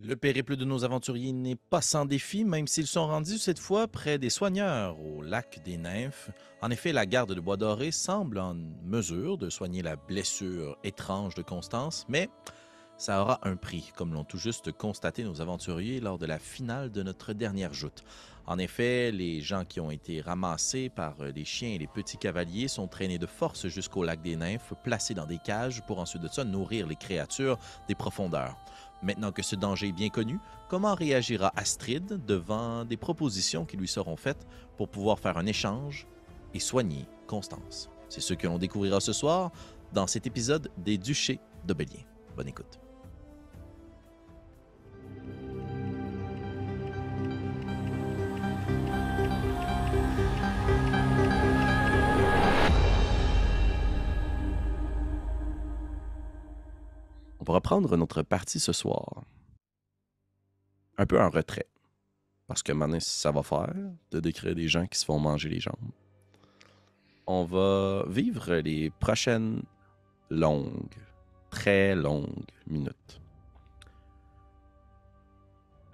Le périple de nos aventuriers n'est pas sans défi, même s'ils sont rendus cette fois près des soigneurs au lac des Nymphes. En effet, la garde de Bois-Doré semble en mesure de soigner la blessure étrange de Constance, mais ça aura un prix, comme l'ont tout juste constaté nos aventuriers lors de la finale de notre dernière joute. En effet, les gens qui ont été ramassés par les chiens et les petits cavaliers sont traînés de force jusqu'au lac des Nymphes, placés dans des cages pour ensuite de nourrir les créatures des profondeurs. Maintenant que ce danger est bien connu, comment réagira Astrid devant des propositions qui lui seront faites pour pouvoir faire un échange et soigner Constance? C'est ce que l'on découvrira ce soir dans cet épisode des Duchés de. Bonne écoute. On va reprendre notre partie ce soir. Un peu en retrait. Parce que maintenant, ça va faire de décrire des gens qui se font manger les jambes. On va vivre les prochaines longues, très longues minutes.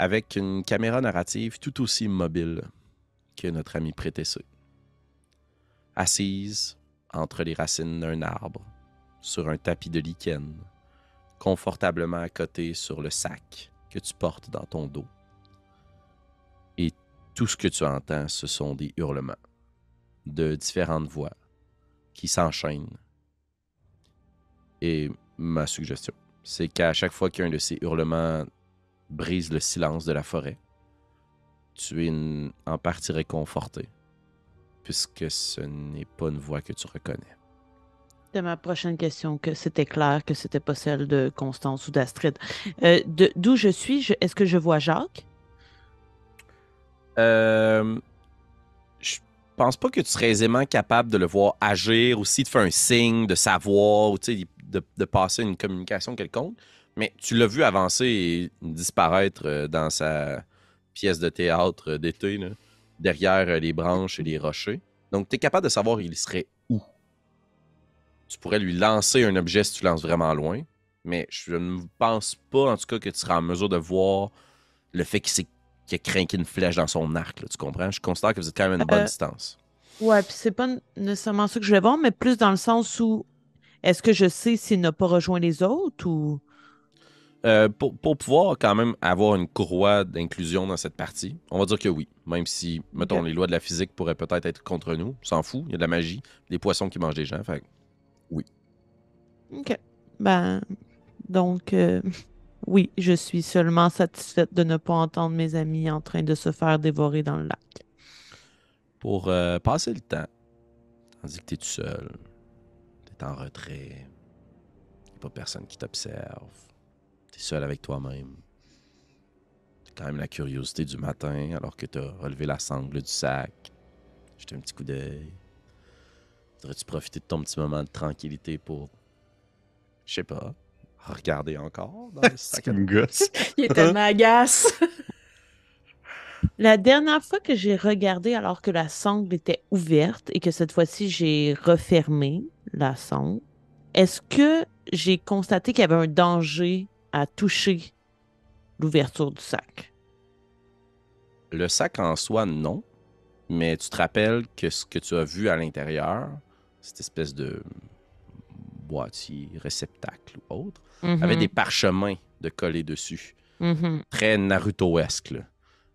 Avec une caméra narrative tout aussi mobile que notre ami Prétessé. Assise entre les racines d'un arbre, sur un tapis de lichen, confortablement à côté sur le sac que tu portes dans ton dos. Et tout ce que tu entends, ce sont des hurlements de différentes voix qui s'enchaînent. Et ma suggestion, c'est qu'à chaque fois qu'un de ces hurlements brise le silence de la forêt, tu es en partie réconforté, puisque ce n'est pas une voix que tu reconnais. C'était ma prochaine question, que c'était clair que c'était pas celle de Constance ou d'Astrid. Euh, D'où je suis, est-ce que je vois Jacques? Euh, je pense pas que tu serais aisément capable de le voir agir, aussi de faire un signe, de savoir, ou de, de passer une communication quelconque. Mais tu l'as vu avancer et disparaître euh, dans sa pièce de théâtre d'été, derrière euh, les branches et les rochers. Donc, tu es capable de savoir il serait. Tu pourrais lui lancer un objet si tu lances vraiment loin. Mais je ne pense pas, en tout cas, que tu seras en mesure de voir le fait qu'il a craqué une flèche dans son arc. tu comprends? Je considère que vous êtes quand même à une bonne euh, distance. Ouais, puis c'est pas nécessairement ça que je voulais voir, mais plus dans le sens où est-ce que je sais s'il n'a pas rejoint les autres ou? Euh, pour, pouvoir quand même avoir une courroie d'inclusion dans cette partie, on va dire que oui. Même si, mettons, les lois de la physique pourraient peut-être être contre nous, s'en fout. Il y a de la magie, des poissons qui mangent des gens. Fait oui. OK. Ben, donc, euh, oui, je suis seulement satisfaite de ne pas entendre mes amis en train de se faire dévorer dans le lac. Pour euh, passer le temps, tandis que tu es tout seul, tu es en retrait, il n'y a pas personne qui t'observe T'es seul avec toi-même. T'as quand même la curiosité du matin alors que t'as relevé la sangle du sac. Jeter un petit coup d'œil. Voudrais-tu profiter de ton petit moment de tranquillité pour. Je sais pas. Regarder encore dans le sac gosse. Il est tellement agace. La dernière fois que j'ai regardé alors que la sangle était ouverte et que cette fois-ci j'ai refermé la sangle, est-ce que j'ai constaté qu'il y avait un danger à toucher l'ouverture du sac? Le sac en soi, non. Mais tu te rappelles que ce que tu as vu à l'intérieur, cette espèce de boîtier, réceptacle ou autre, avait mhm. des parchemins de coller dessus. Mhm. Très Naruto-esque,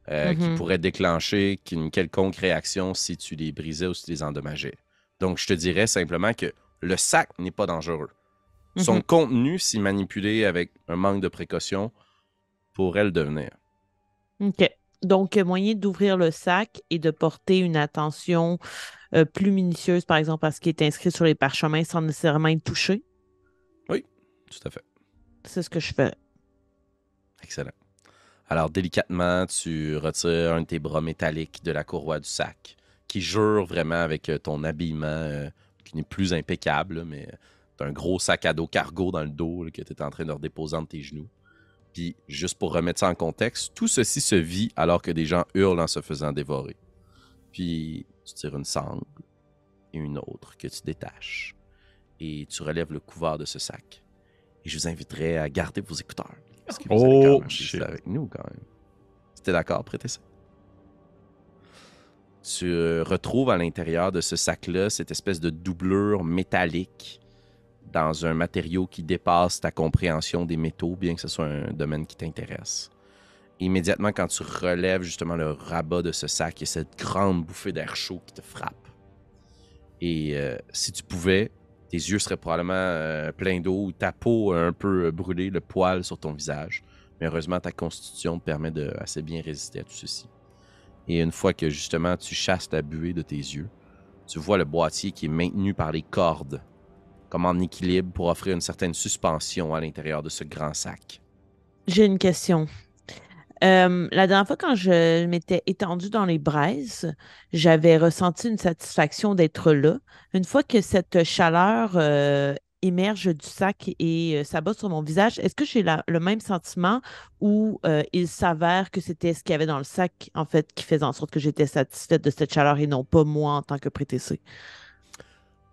euh, qui mhm. pourraient déclencher une quelconque réaction si tu les brisais ou si tu les endommageais. Donc, je te dirais simplement que le sac n'est pas dangereux. Son contenu, si manipulé avec un manque de précaution, pourrait le devenir. OK. Donc, moyen d'ouvrir le sac et de porter une attention euh, plus minutieuse, par exemple, à ce qui est inscrit sur les parchemins sans nécessairement être touché? Oui, tout à fait. C'est ce que je fais. Excellent. Alors, délicatement, tu retires un de tes bras métalliques de la courroie du sac, qui jure vraiment avec euh, ton habillement, euh, qui n'est plus impeccable, mais un gros sac à dos cargo dans le dos que tu es en train de redéposer entre tes genoux. Puis, juste pour remettre ça en contexte, tout ceci se vit alors que des gens hurlent en se faisant dévorer. Puis, tu tires une sangle et une autre que tu détaches. Et tu relèves le couvert de ce sac. Et je vous inviterai à garder vos écouteurs. Parce que vous quand Oh, même shit. rester avec nous quand même. C'était d'accord, prêtez ça? Tu euh, retrouves à l'intérieur de ce sac-là cette espèce de doublure métallique dans un matériau qui dépasse ta compréhension des métaux, bien que ce soit un domaine qui t'intéresse. Immédiatement, quand tu relèves justement le rabat de ce sac, il y a cette grande bouffée d'air chaud qui te frappe. Et euh, si tu pouvais, tes yeux seraient probablement euh, pleins d'eau, ta peau un peu euh, brûlée, le poil sur ton visage. Mais heureusement, ta constitution te permet de assez bien résister à tout ceci. Et une fois que justement tu chasses la buée de tes yeux, tu vois le boîtier qui est maintenu par les cordes, comme en équilibre pour offrir une certaine suspension à l'intérieur de ce grand sac. J'ai une question. Euh, la dernière fois, quand je m'étais étendue dans les braises, j'avais ressenti une satisfaction d'être là. Une fois que cette chaleur euh, émerge du sac et euh, s'abat sur mon visage, est-ce que j'ai le même sentiment ou euh, il s'avère que c'était ce qu'il y avait dans le sac, en fait, qui faisait en sorte que j'étais satisfaite de cette chaleur et non pas moi en tant que prétessé?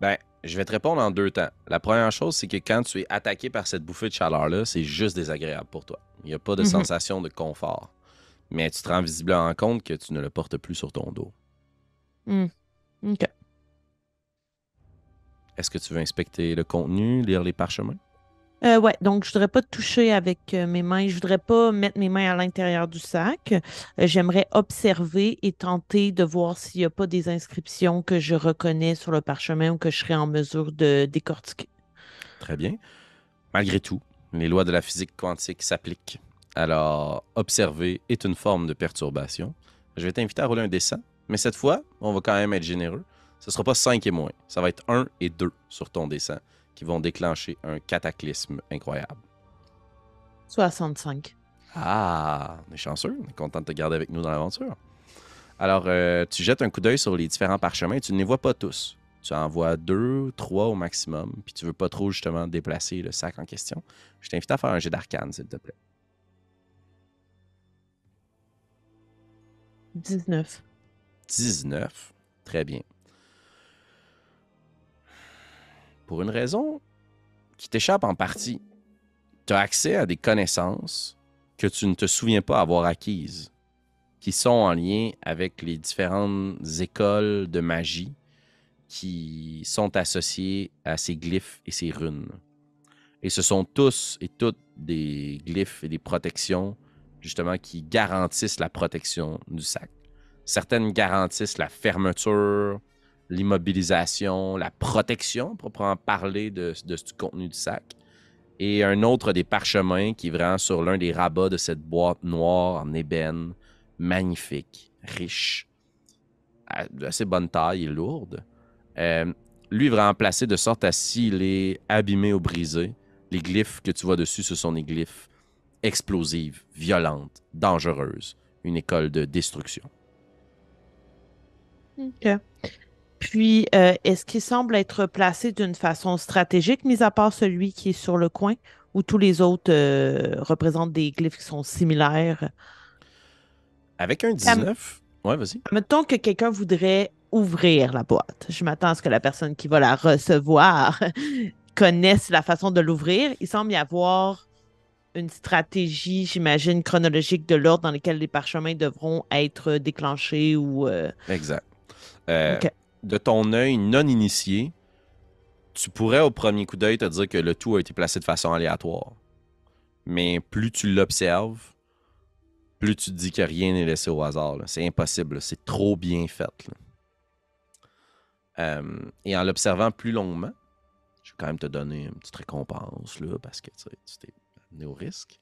Ben, je vais te répondre en deux temps. La première chose, c'est que quand tu es attaqué par cette bouffée de chaleur-là, c'est juste désagréable pour toi. Il n'y a pas de Mhm. sensation de confort. Mais tu te rends visiblement compte que tu ne le portes plus sur ton dos. OK. Est-ce que tu veux inspecter le contenu, lire les parchemins? Euh, ouais, donc je voudrais pas toucher avec euh, mes mains, je voudrais pas mettre mes mains à l'intérieur du sac. Euh, J'aimerais observer et tenter de voir s'il n'y a pas des inscriptions que je reconnais sur le parchemin ou que je serais en mesure de décortiquer. Très bien. Malgré tout, les lois de la physique quantique s'appliquent. Alors, observer est une forme de perturbation. Je vais t'inviter à rouler un dessin, mais cette fois, on va quand même être généreux. Ce ne sera pas 5 et moins. Ça va être 1 et 2 sur ton dessin qui vont déclencher un cataclysme incroyable. 65. Ah, on est chanceux. On est content de te garder avec nous dans l'aventure. Alors, euh, tu jettes un coup d'œil sur les différents parchemins. Tu ne les vois pas tous. Tu en vois deux, trois au maximum. Puis tu veux pas trop, justement, déplacer le sac en question. Je t'invite à faire un jet d'arcane, s'il te plaît. 19. 19. Très bien. Pour une raison qui t'échappe en partie, tu as accès à des connaissances que tu ne te souviens pas avoir acquises, qui sont en lien avec les différentes écoles de magie qui sont associées à ces glyphes et ces runes. Et ce sont tous et toutes des glyphes et des protections, justement, qui garantissent la protection du sac. Certaines garantissent la fermeture, l'immobilisation, la protection, proprement parler de, de ce contenu du sac. Et un autre des parchemins qui est vraiment sur l'un des rabats de cette boîte noire en ébène, magnifique, riche, d'assez bonne taille et lourde. Euh, lui, vraiment placé de sorte à s'il est abîmé ou brisé, les glyphes que tu vois dessus, ce sont des glyphes explosives, violentes, dangereuses, une école de destruction. OK. Puis, euh, est-ce qu'il semble être placé d'une façon stratégique, mis à part celui qui est sur le coin, ou tous les autres euh, représentent des glyphes qui sont similaires? Avec un 19, ouais, vas-y. Mettons que quelqu'un voudrait ouvrir la boîte. Je m'attends à ce que la personne qui va la recevoir connaisse la façon de l'ouvrir. Il semble y avoir une stratégie, j'imagine, chronologique de l'ordre dans lequel les parchemins devront être déclenchés ou... euh, Exact. Euh. De ton œil non initié, tu pourrais au premier coup d'œil te dire que le tout a été placé de façon aléatoire. Mais plus tu l'observes, plus tu te dis que rien n'est laissé au hasard. C'est impossible. C'est trop bien fait. Euh, et en l'observant plus longuement, je vais quand même te donner une petite récompense là, parce que tu t'es amené au risque.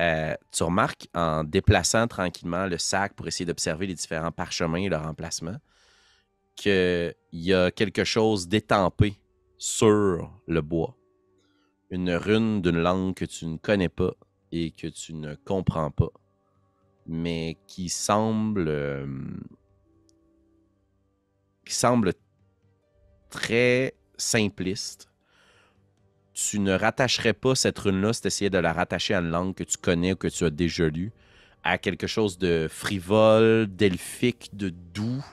Euh, tu remarques en déplaçant tranquillement le sac pour essayer d'observer les différents parchemins et leur emplacement qu'il y a quelque chose d'étampé sur le bois. Une rune d'une langue que tu ne connais pas et que tu ne comprends pas, mais qui semble. euh, qui semble très simpliste. Tu ne rattacherais pas cette rune-là si tu essayais de la rattacher à une langue que tu connais ou que tu as déjà lue, à quelque chose de frivole, d'elfique, de doux,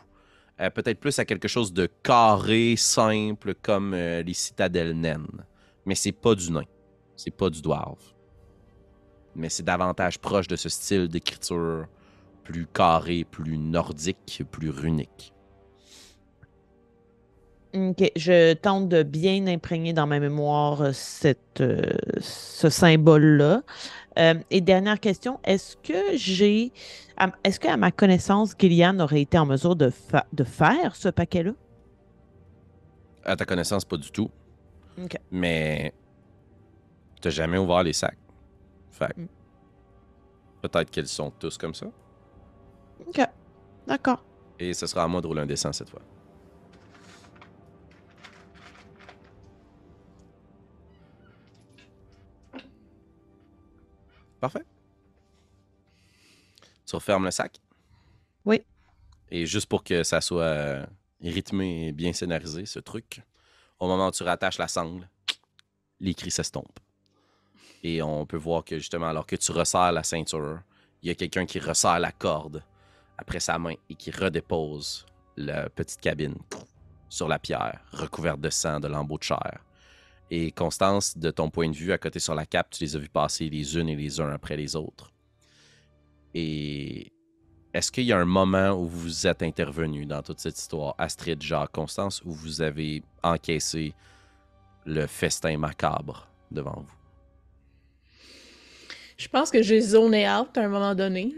euh, peut-être plus à quelque chose de carré, simple, comme euh, les citadelles naines. Mais c'est pas du nain. C'est pas du dwarf. mais c'est davantage proche de ce style d'écriture plus carré, plus nordique, plus runique. Ok, je tente de bien imprégner dans ma mémoire euh, cette, ce symbole-là. Et dernière question, est-ce que j'ai, est-ce qu'à ma connaissance, Gillian aurait été en mesure de, fa- de faire ce paquet-là? À ta connaissance, pas du tout. Mais t'as jamais ouvert les sacs. Fait Mm. peut-être qu'ils sont tous comme ça. Ok, d'accord. Et ce sera à moi de rouler un dessin cette fois. Parfait. Tu refermes le sac? Oui. Et juste pour que ça soit euh, rythmé et bien scénarisé, ce truc, au moment où tu rattaches la sangle, les cris s'estompent. Et on peut voir que justement, alors que tu resserres la ceinture, il y a quelqu'un qui resserre la corde après sa main et qui redépose la petite cabine sur la pierre, recouverte de sang, de lambeaux de chair. Et Constance, de ton point de vue, à côté sur la cape, tu les as vus passer les unes et les uns après les autres. Et est-ce qu'il y a un moment où vous êtes intervenu dans toute cette histoire, Astrid, Jacques, Constance, où vous avez encaissé le festin macabre devant vous? Je pense que j'ai zoné out à un moment donné.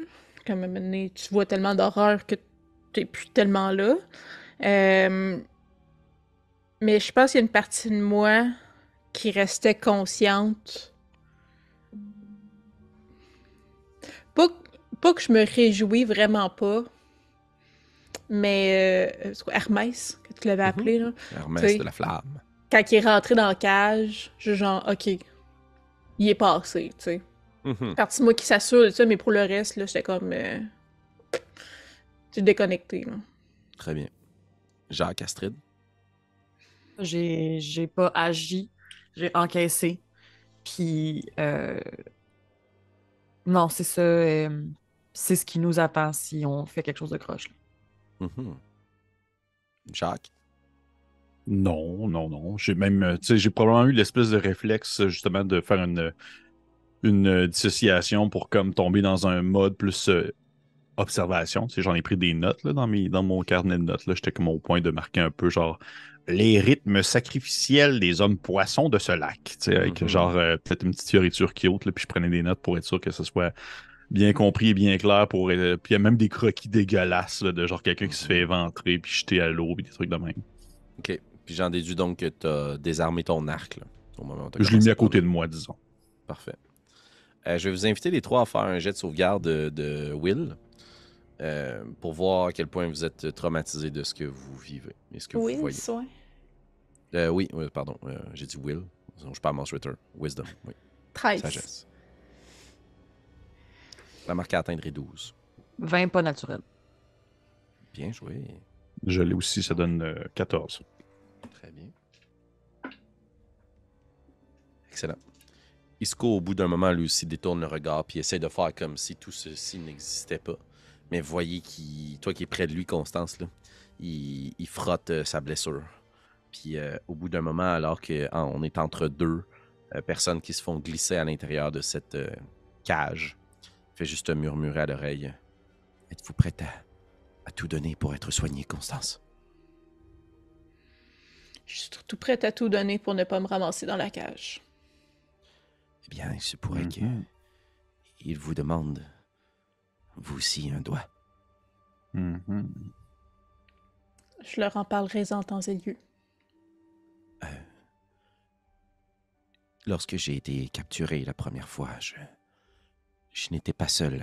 Comme donné, tu vois tellement d'horreur que t'es plus tellement là. Euh, Mais je pense qu'il y a une partie de moi qui restait consciente. Pas, pas que je me réjouis vraiment pas. Mais euh, Hermès, que tu l'avais Mhm. appelé, là? Hermès de la flamme. Quand il est rentré dans la cage, je genre, ok, il est passé, tu sais. Mhm. Partie de moi qui s'assure de ça, mais pour le reste, là, j'étais comme. Euh... J'ai déconnecté, là. Très bien. Jacques Astrid? J'ai j'ai pas agi, j'ai encaissé. Puis, euh, non, c'est ça. euh, c'est ce qui nous attend si on fait quelque chose de croche. là. Mhm. Jacques? Non, non, non. J'ai même, euh, tu sais, j'ai probablement eu l'espèce de réflexe justement de faire une, une dissociation pour comme tomber dans un mode plus euh, observation. Tu sais, j'en ai pris des notes là, dans, mes, dans mon carnet de notes. là. J'étais comme au point de marquer un peu genre les rythmes sacrificiels des hommes poissons de ce lac. Tu sais, avec Mhm. genre euh, peut-être une petite fioriture qui haute, là, puis je prenais des notes pour être sûr que ce soit bien compris et bien clair. Pour, euh, puis il y a même des croquis dégueulasses là, de genre quelqu'un qui se fait éventrer puis jeter à l'eau, puis des trucs de même. OK. Puis j'en déduis donc que tu as désarmé ton arc là, au moment où Je l'ai mis à côté de moi, disons. Parfait. Euh, je vais vous inviter les trois à faire un jet de sauvegarde de, de Will euh, pour voir à quel point vous êtes traumatisé de ce que vous vivez et ce que vous voyez. ouais. Euh, oui, oui, pardon. euh, J'ai dit Will. Sinon, Je parle Mouse Ritter. Wisdom. Oui. 13. Sagesse. La marque à atteindre est 12. 20 pas naturel. Bien joué. Je l'ai aussi, ça donne euh, 14. Très bien. Excellent. Isco, au bout d'un moment, lui aussi détourne le regard puis essaie de faire comme si tout ceci n'existait pas. Mais voyez qu'il, toi qui es près de lui, Constance, là, il, il frotte euh, sa blessure. Puis euh, au bout d'un moment, alors qu'on est entre deux euh, personnes qui se font glisser à l'intérieur de cette euh, cage, fait juste murmurer à l'oreille Êtes-vous prête à, à tout donner pour être soignée, Constance? Je suis surtout prête à tout donner pour ne pas me ramasser dans la cage. Eh bien, il se pourrait que Mhm. il vous demande, vous aussi, un doigt. Mhm. Je leur en parlerai en temps et lieu. Lorsque j'ai été capturé la première fois, je, je n'étais pas seul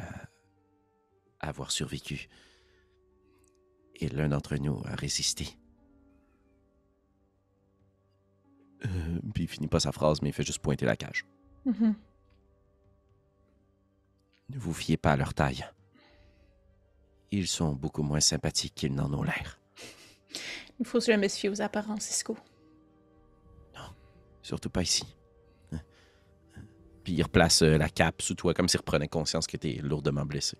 à, avoir survécu. Et l'un d'entre nous a résisté. Euh, puis il finit pas sa phrase, mais il fait juste pointer la cage. Mhm. Ne vous fiez pas à leur taille. Ils sont beaucoup moins sympathiques qu'ils n'en ont l'air. Il faut jamais se fier aux apparences, Cisco. Surtout pas ici. Puis il replace euh, la cape sous toi comme s'il reprenait conscience que t'es lourdement blessé.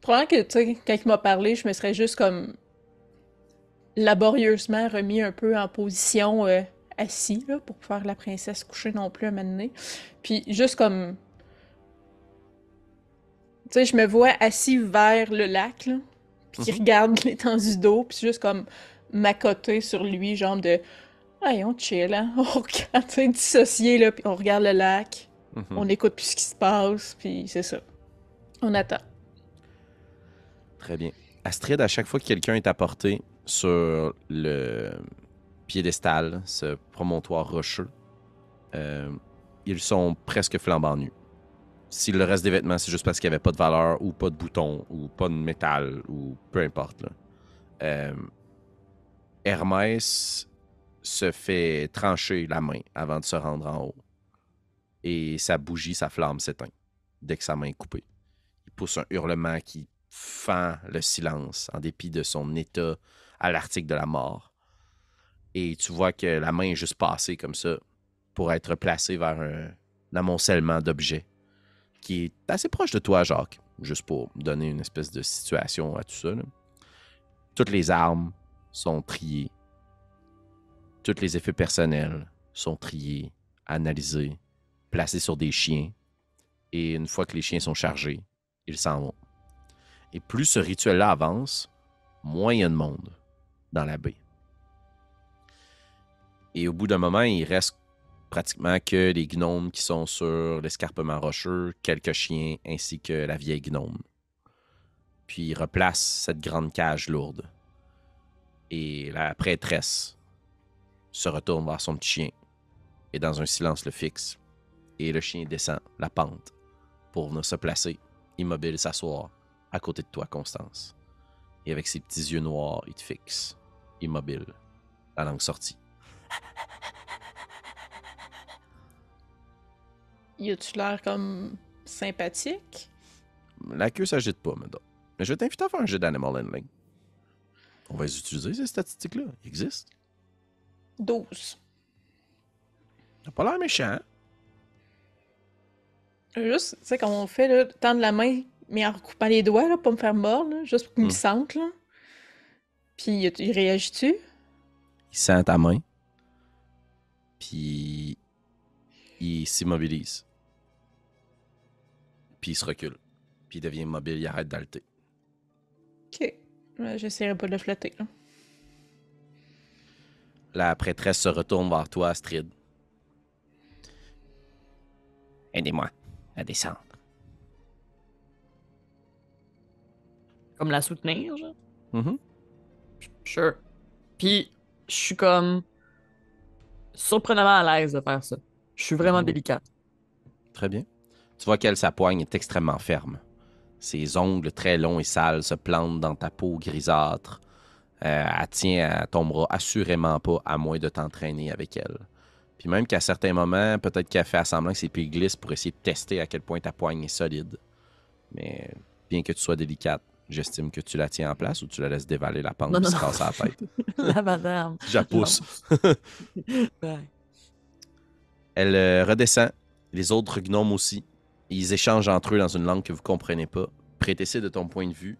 Probablement que, tu sais, quand il m'a parlé, je me serais juste comme laborieusement remis un peu en position euh, assis, là, pour faire la princesse coucher non plus à donné. Puis juste comme sais, je me vois assis vers le lac, là, puis qui Mhm. regarde l'étendue d'eau, puis juste comme m'accoter sur lui, genre de. Hey, on chill, hein? On regarde, dissocié, là, puis on regarde le lac, Mhm. on écoute plus ce qui se passe, puis c'est ça. On attend. Très bien. Astrid, à chaque fois que quelqu'un est apporté sur le piédestal, ce promontoire rocheux, euh, ils sont presque flambant nus. Si le reste des vêtements, c'est juste parce qu'il n'y avait pas de valeur ou pas de bouton ou pas de métal ou peu importe. là. Euh, Hermès se fait trancher la main avant de se rendre en haut. Et sa bougie, sa flamme s'éteint dès que sa main est coupée. Il pousse un hurlement qui fend le silence en dépit de son état à l'article de la mort. Et tu vois que la main est juste passée comme ça pour être placée vers un, amoncellement d'objets qui est assez proche de toi, Jacques, juste pour donner une espèce de situation à tout ça. Toutes les armes sont triées. Tous les effets personnels sont triés, analysés, placés sur des chiens. Et une fois que les chiens sont chargés, ils s'en vont. Et plus ce rituel-là avance, moins il y a de monde dans la baie. Et au bout d'un moment, il reste pratiquement que les gnomes qui sont sur l'escarpement rocheux, quelques chiens ainsi que la vieille gnome. Puis il replace cette grande cage lourde. Et la prêtresse se retourne vers son petit chien et dans un silence le fixe. Et le chien descend la pente pour venir se placer, immobile, s'asseoir à côté de toi, Constance. Et avec ses petits yeux noirs, il te fixe, immobile, la langue sortie. Y a-tu l'air comme sympathique? La queue s'agite pas, madame. Mais je vais t'inviter à faire un jeu d'animal handling. On va les utiliser, ces statistiques-là. Ils existent. 12. T'as pas l'air méchant. Juste, tu sais, comme on fait, là, tendre la main, mais en recoupant les doigts, là, pour me faire mordre, là, juste pour qu'il Mm. me sente, là. Puis, il réagit-tu? Il sent ta main. Puis il s'immobilise. Puis il se recule. Puis il devient immobile, il arrête d'halter. Ok. J'essaierai pas de le flatter, là. La prêtresse se retourne vers toi, Astrid. Aidez-moi à descendre. Comme la soutenir, genre? Mhm. Sure. Puis, je suis comme surprenamment à l'aise de faire ça. Je suis vraiment Mhm. délicate. Très bien. Tu vois qu'elle, sa poigne est extrêmement ferme. Ses ongles très longs et sales se plantent dans ta peau grisâtre. Euh, elle tient, elle tombera assurément pas à moins de t'entraîner avec elle. Puis même qu'à certains moments, peut-être qu'elle fait à semblant que ses pieds glissent pour essayer de tester à quel point ta poigne est solide. Mais bien que tu sois délicate, j'estime que tu la tiens en place ou tu la laisses dévaler la pente non, se la tête. la madame. Je la pousse. Ouais. Elle euh, redescend. Les autres gnomes aussi. Ils échangent entre eux dans une langue que vous comprenez pas. Prétessé de ton point de vue,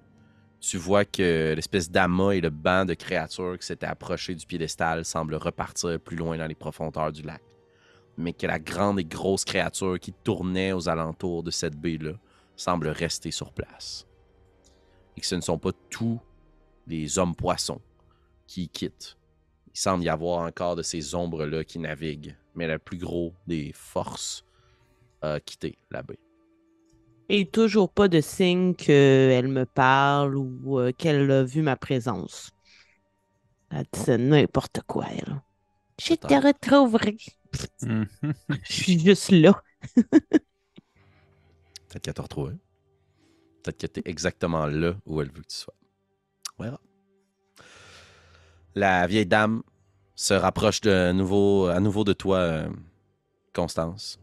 tu vois que l'espèce d'amas et le banc de créatures qui s'étaient approchés du piédestal semblent repartir plus loin dans les profondeurs du lac. Mais que la grande et grosse créature qui tournait aux alentours de cette baie-là semble rester sur place. Et que ce ne sont pas tous les hommes-poissons qui y quittent. Il semble y avoir encore de ces ombres-là qui naviguent, mais le plus gros des forces a quitté la baie. Et toujours pas de signe qu'elle me parle ou euh, qu'elle a vu ma présence. Elle dit n'importe quoi, elle. Je te retrouverai. Mhm. Je suis juste là. Peut-être qu'elle t'a retrouvé. Peut-être que t'es exactement là où elle veut que tu sois. On verra. La vieille dame se rapproche de nouveau, à nouveau de toi, euh, Constance.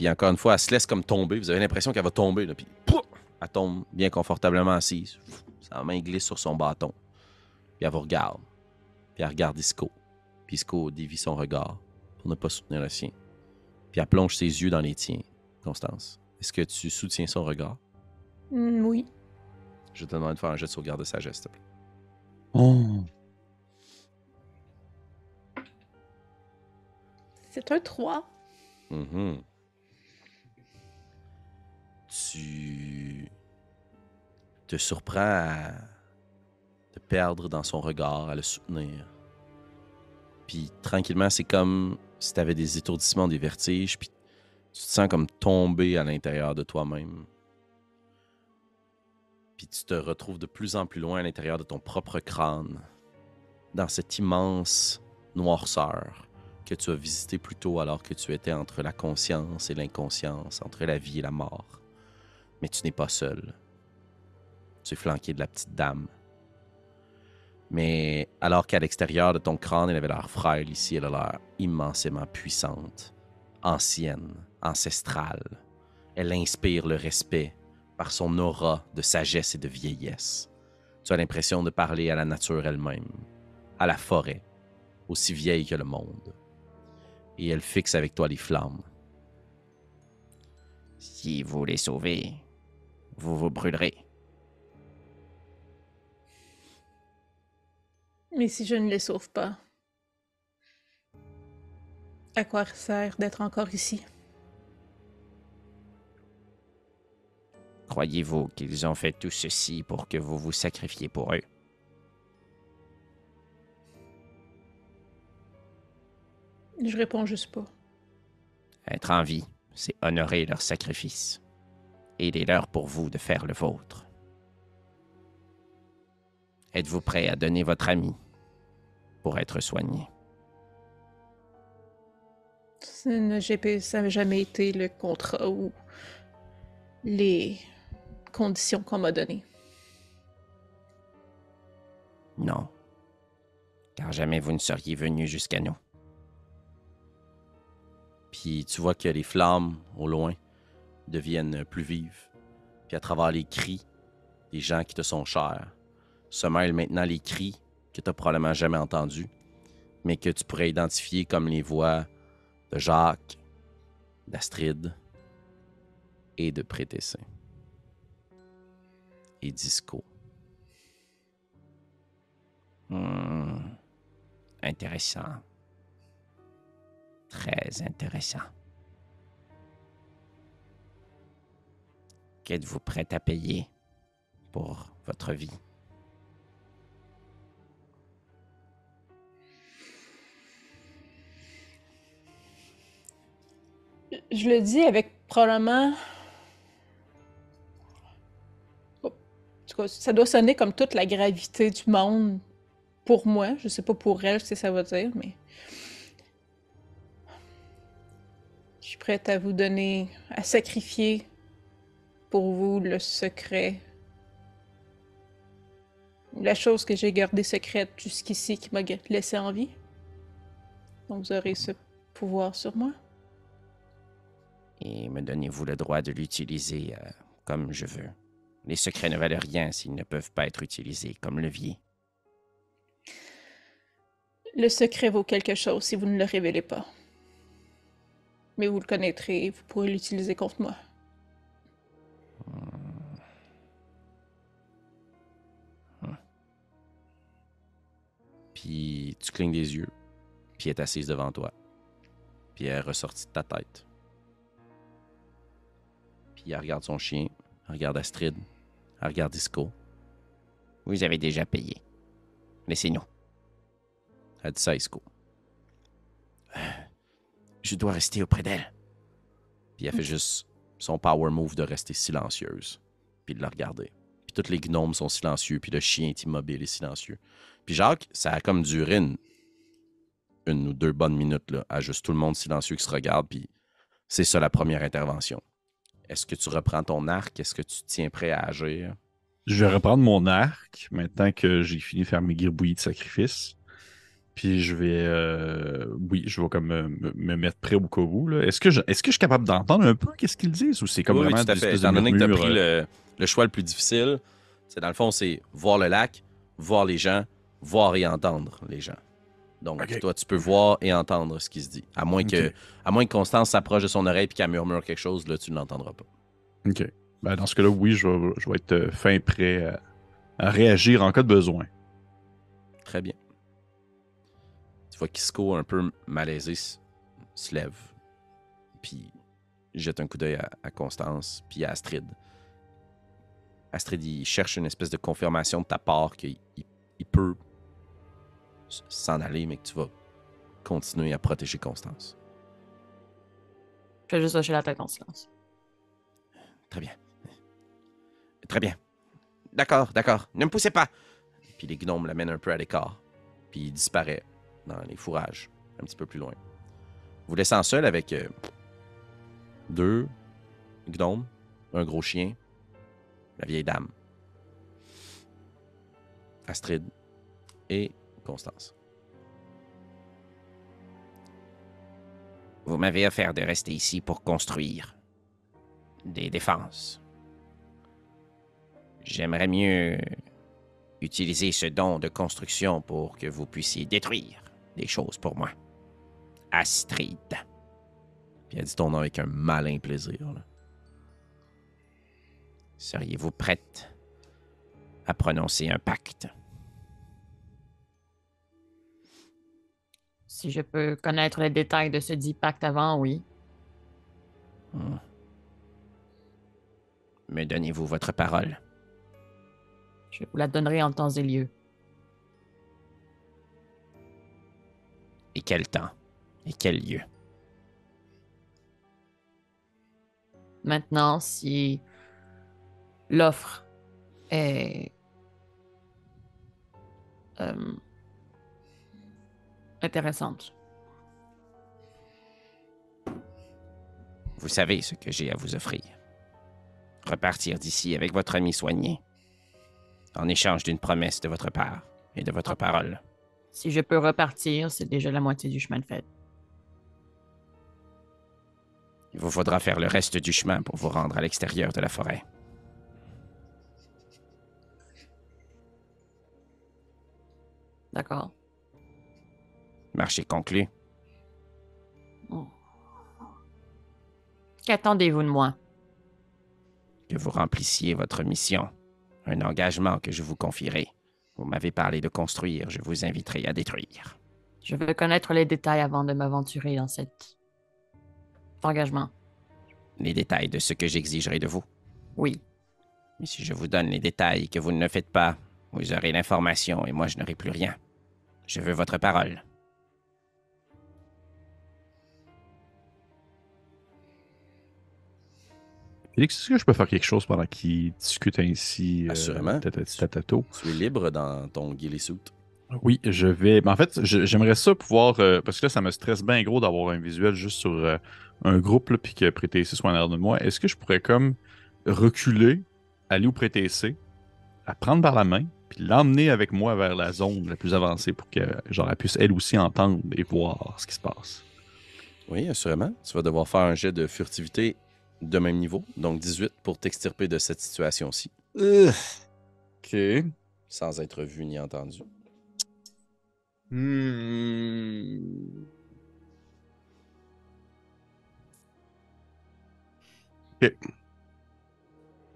Puis encore une fois, elle se laisse comme tomber. Vous avez l'impression qu'elle va tomber. Là, puis pouf, elle tombe bien confortablement assise. Sa main glisse sur son bâton. Puis elle vous regarde. Puis elle regarde Isco. Puis Isco dévie son regard pour ne pas soutenir le sien. Puis elle plonge ses yeux dans les tiens, Constance. Est-ce que tu soutiens son regard? Hmm, oui. Je te demande de faire un jet de sauvegarde de sagesse, s'il te plaît. Oh. C'est un 3. Mhm. Tu te surprend à te perdre dans son regard, à le soutenir. Puis tranquillement, c'est comme si tu avais des étourdissements, des vertiges, puis tu te sens comme tomber à l'intérieur de toi-même. Puis tu te retrouves de plus en plus loin à l'intérieur de ton propre crâne, dans cette immense noirceur que tu as visité plus tôt alors que tu étais entre la conscience et l'inconscience, entre la vie et la mort. Mais tu n'es pas seul. Tu es flanqué de la petite dame. Mais alors qu'à l'extérieur de ton crâne, elle avait l'air frêle, ici, elle a l'air immensément puissante, ancienne, ancestrale. Elle inspire le respect par son aura de sagesse et de vieillesse. Tu as l'impression de parler à la nature elle-même, à la forêt, aussi vieille que le monde. Et elle fixe avec toi les flammes. Si vous les sauvez, vous vous brûlerez. Mais si je ne les sauve pas, à quoi sert d'être encore ici? Croyez-vous qu'ils ont fait tout ceci pour que vous vous sacrifiez pour eux? Je réponds juste pas. Être en vie, c'est honorer leur sacrifice. Aidez-leur pour vous de faire le vôtre. Êtes-vous prêt à donner votre ami pour être soigné? Ça n'a jamais- ça n'a jamais été le contrat ou les conditions qu'on m'a données. Non. Car jamais vous ne seriez venu jusqu'à nous. Puis tu vois que les flammes au loin deviennent plus vives. Puis à travers les cris des gens qui te sont chers, se mêlent maintenant les cris que tu n'as probablement jamais entendus, mais que tu pourrais identifier comme les voix de Jacques, d'Astrid et de Prétessin. Et Disco. Hmm. Intéressant. Très intéressant. Qu'êtes-vous prêt à payer pour votre vie? Je le dis avec probablement. Oh, ça doit sonner comme toute la gravité du monde pour moi. Je sais pas pour elle ce que ça veut dire, mais. Je suis prête à vous donner, à sacrifier pour vous le secret. La chose que j'ai gardée secrète jusqu'ici qui m'a laissé en vie. Donc vous aurez ce pouvoir sur moi. Et me donnez-vous le droit de l'utiliser euh, comme je veux. Les secrets ne valent rien s'ils ne peuvent pas être utilisés comme levier. Le secret vaut quelque chose si vous ne le révélez pas. Mais vous le connaîtrez et vous pourrez l'utiliser contre moi. Puis tu clignes des yeux, puis elle est assise devant toi. Puis elle est ressortie de ta tête. Puis elle regarde son chien, elle regarde Astrid, elle regarde Disco. Vous avez déjà payé. Laissez-nous. Elle dit ça à Disco. Je dois rester auprès d'elle. Puis elle fait juste son power move de rester silencieuse, puis de la regarder. Puis tous les gnomes sont silencieux, puis le chien est immobile et silencieux. Puis Jacques, ça a comme duré une, ou deux bonnes minutes, là, à juste tout le monde silencieux qui se regarde, puis c'est ça la première intervention. Est-ce que tu reprends ton arc? Est-ce que tu tiens prêt à agir? Je vais reprendre mon arc maintenant que j'ai fini de faire mes gribouillis de sacrifice. Puis je vais. euh, oui, je vais comme me, me- me mettre prêt au cas où. Est-ce que, je, est-ce que je suis capable d'entendre un peu qu'est-ce qu'ils disent ou c'est comme Oui, oui, vraiment des fait. Étant donné que tu as pris euh, le, le choix le plus difficile, c'est dans le fond, c'est voir le lac, voir les gens, voir et entendre les gens. Donc, toi, tu peux voir et entendre ce qui se dit. À moins que, à moins que Constance s'approche de son oreille et qu'elle murmure quelque chose, là, tu ne l'entendras pas. OK. Ben, dans ce cas-là, oui, je vais, je vais être euh, fin prêt à, à réagir en cas de besoin. Très bien. Vois Kisko, un peu malaisé, se lève, puis jette un coup d'œil à, à Constance, puis à Astrid. Astrid, il cherche une espèce de confirmation de ta part qu'il il- il peut s'en aller, mais que tu vas continuer à protéger Constance. Je fais juste hocher la tête en silence. Très bien. Très bien. D'accord, d'accord. Ne me poussez pas. Puis les gnomes l'amènent un peu à l'écart. Puis il disparaît les fourrages, un petit peu plus loin. Vous laissant seul avec euh, deux gnomes, un gros chien, la vieille dame, Astrid et Constance. Vous m'avez offert de rester ici pour construire des défenses. J'aimerais mieux utiliser ce don de construction pour que vous puissiez détruire des choses pour moi. Astrid. Puis elle dit ton nom avec un malin plaisir. Seriez-vous prête à prononcer un pacte? Si je peux connaître les détails de ce dit pacte avant, oui. Hmm. Me donnez-vous votre parole? Je vous la donnerai en temps et lieu. Et quel temps? Et quel lieu? Maintenant, si l'offre est euh, intéressante, Vous savez ce que j'ai à vous offrir. Repartir d'ici avec votre ami soigné, en échange d'une promesse de votre part et de votre parole. Si je peux repartir, c'est déjà la moitié du chemin de fait. Il vous faudra faire le reste du chemin pour vous rendre à l'extérieur de la forêt. D'accord. Marché conclu. Qu'attendez-vous de moi? Que vous remplissiez votre mission. Un engagement que je vous confierai. Vous m'avez parlé de construire, je vous inviterai à détruire. Je veux connaître les détails avant de m'aventurer dans cet engagement. Les détails de ce que j'exigerai de vous? Oui. Mais si je vous donne les détails que vous ne faites pas, vous aurez l'information et moi je n'aurai plus rien. Je veux votre parole. Félix, est-ce que je peux faire quelque chose pendant qu'ils discutent ainsi euh, Assurément. Tu es libre dans ton ghillie suit. Oui, je vais. Mais en fait, j'aimerais ça pouvoir. euh, parce que là, ça me stresse bien gros d'avoir un visuel juste sur euh, un groupe, puis que C soit en arrière de moi. Est-ce que je pourrais comme reculer, aller où Prêter C, la prendre par la main, puis l'emmener avec moi vers la zone la plus avancée pour que genre, elle puisse elle aussi entendre et voir ce qui se passe? Oui, assurément. Tu vas devoir faire un jet de furtivité de même niveau, donc 18 pour t'extirper de cette situation-ci, Ok. sans être vu ni entendu. Hmm.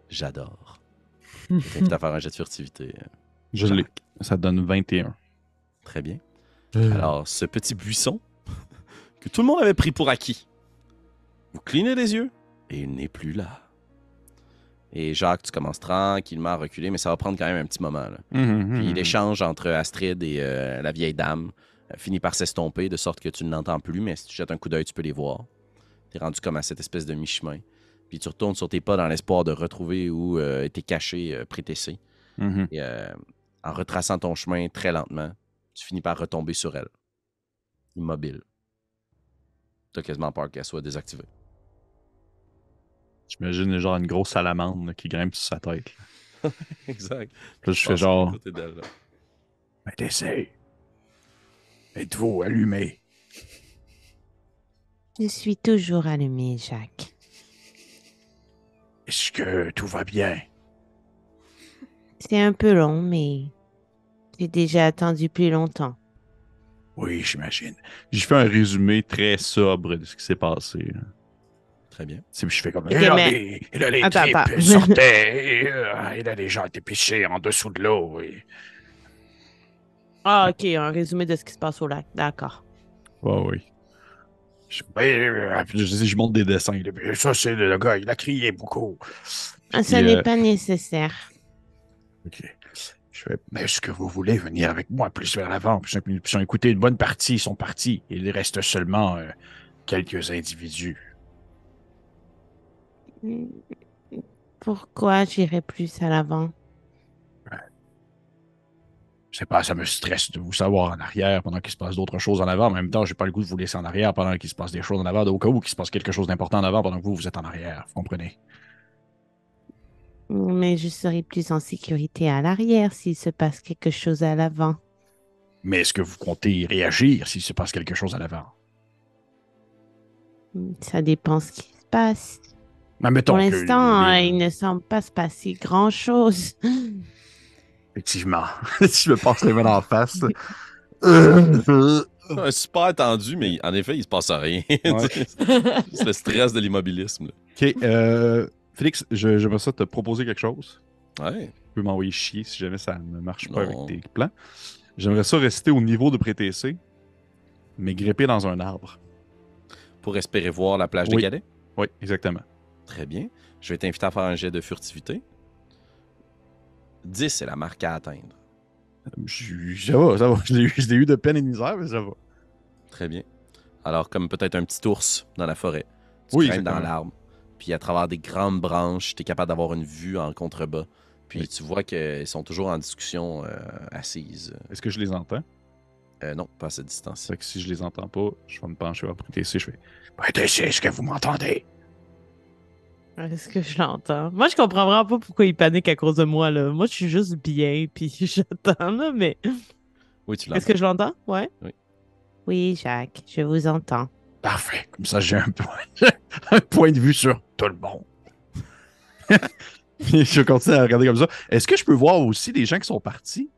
J'adore. Je t'invite à faire un jet de furtivité. euh, Je l'ai. Ça donne 21. Très bien. Alors, ce petit buisson que tout le monde avait pris pour acquis, vous clignez les yeux et il n'est plus là. Et Jacques, tu commences tranquillement à reculer, mais ça va prendre quand même un petit moment. là. Mhm, Puis mhm. l'échange entre Astrid et euh, la vieille dame euh, finit par s'estomper de sorte que tu ne l'entends plus, mais si tu jettes un coup d'œil, tu peux les voir. Tu es rendu comme à cette espèce de mi-chemin. Puis tu retournes sur tes pas dans l'espoir de retrouver où euh, était caché euh, Prétessé. Et euh, en retraçant ton chemin très lentement, tu finis par retomber sur elle. Immobile. Tu as quasiment peur qu'elle soit désactivée. J'imagine genre une grosse salamandre là, qui grimpe sur sa tête. là. Exact. Là, je fais genre. Mais t'essayes. Êtes-vous allumé? Je suis toujours allumé, Jacques. Est-ce que tout va bien? C'est un peu long, mais j'ai déjà attendu plus longtemps. Oui, j'imagine. J'ai fait un résumé très sobre de ce qui s'est passé. là. Très bien. Puis je fais comme. Ok, et là, mais- les, et là, les Attends, tripes attends. sortaient. Et, euh, et là, les gens étaient pichés en dessous de l'eau. et- Ah, ok, un résumé de ce qui se passe au lac. D'accord. Ouais, oui. Je, euh, je, je montre des dessins. ça, c'est le gars, il a crié beaucoup. Ah, Ça n'est euh, pas nécessaire. Ok. Je fais, mais est-ce que vous voulez venir avec moi plus vers l'avant? Puis, ils puis ils ont écouté une bonne partie, ils sont partis. Il reste seulement euh, quelques individus. Pourquoi j'irai plus à l'avant? Je sais pas, ça me stresse de vous savoir en arrière pendant qu'il se passe d'autres choses en avant. En même temps, j'ai pas le goût de vous laisser en arrière pendant qu'il se passe des choses en avant, au cas où qu'il se passe quelque chose d'important en avant pendant que vous, vous êtes en arrière. Vous comprenez? Mais je serai plus en sécurité à l'arrière s'il se passe quelque chose à l'avant. Mais est-ce que vous comptez réagir s'il se passe quelque chose à l'avant? Ça dépend ce qui se passe. Mais mettons Pour l'instant, les- euh, il ne semble pas se passer grand-chose. Effectivement. si je me passe les mains en face. Ouais, super tendu, mais en effet, il se passe rien. Ouais. C'est le stress de l'immobilisme. Ok, euh, Félix, je- j'aimerais ça te proposer quelque chose. Ouais. Tu peux m'envoyer chier si jamais ça ne marche pas Non. avec tes plans. J'aimerais ça rester au niveau de préTC, mais gripper dans un arbre. Pour espérer voir la plage des Oui. cadets? Oui, exactement. Très bien. Je vais t'inviter à faire un jet de furtivité. 10 c'est la marque à atteindre. Je- Ça va, ça va. Je l'ai eu, je de peine et de misère, mais ça va. Très bien. Alors, comme peut-être un petit ours dans la forêt. Tu Oui, dans l'arbre. Puis à travers des grandes branches, tu es capable d'avoir une vue en contrebas. Puis Oui. tu vois qu'ils sont toujours en discussion euh, assise. Est-ce que je les entends? Euh, non, pas à cette distance. Fait que si je les entends pas, je vais me pencher vers préTC, je fais PTC, est-ce que vous m'entendez? Est-ce que je l'entends? Moi, je comprends vraiment pas pourquoi il panique à cause de moi, là. Moi, je suis juste bien, puis j'attends, là, mais... Oui, tu Est-ce l'entends. que je l'entends? Ouais? Oui. Oui, Jacques, je vous entends. Parfait. Comme ça, j'ai un point, un point de vue sur tout le monde. je continue à regarder comme ça. Est-ce que je peux voir aussi des gens qui sont partis?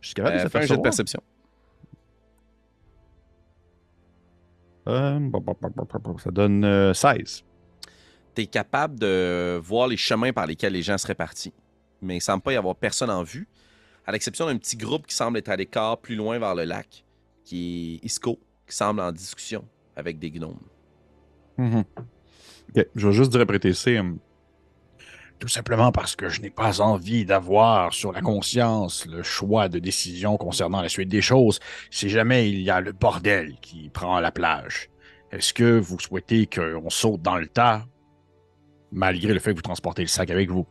Je suis capable de Euh, les fais un jet de perception. Euh, ça donne euh, 16. Tu es capable de voir les chemins par lesquels les gens seraient partis. Mais il semble pas y avoir personne en vue, à l'exception d'un petit groupe qui semble être à l'écart plus loin vers le lac, qui est Isco, qui semble en discussion avec des gnomes. Ok, je vais juste dire à préTC. hum, Tout simplement parce que je n'ai pas envie d'avoir sur la conscience le choix de décision concernant la suite des choses si jamais il y a le bordel qui prend la plage. Est-ce que vous souhaitez qu'on saute dans le tas malgré le fait que vous transportez le sac avec vous?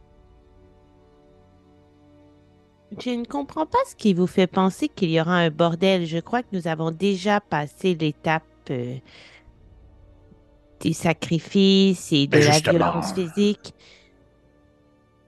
Je ne comprends pas ce qui vous fait penser qu'il y aura un bordel. Je crois que nous avons déjà passé l'étape euh, des sacrifices et de Ben, la violence physique.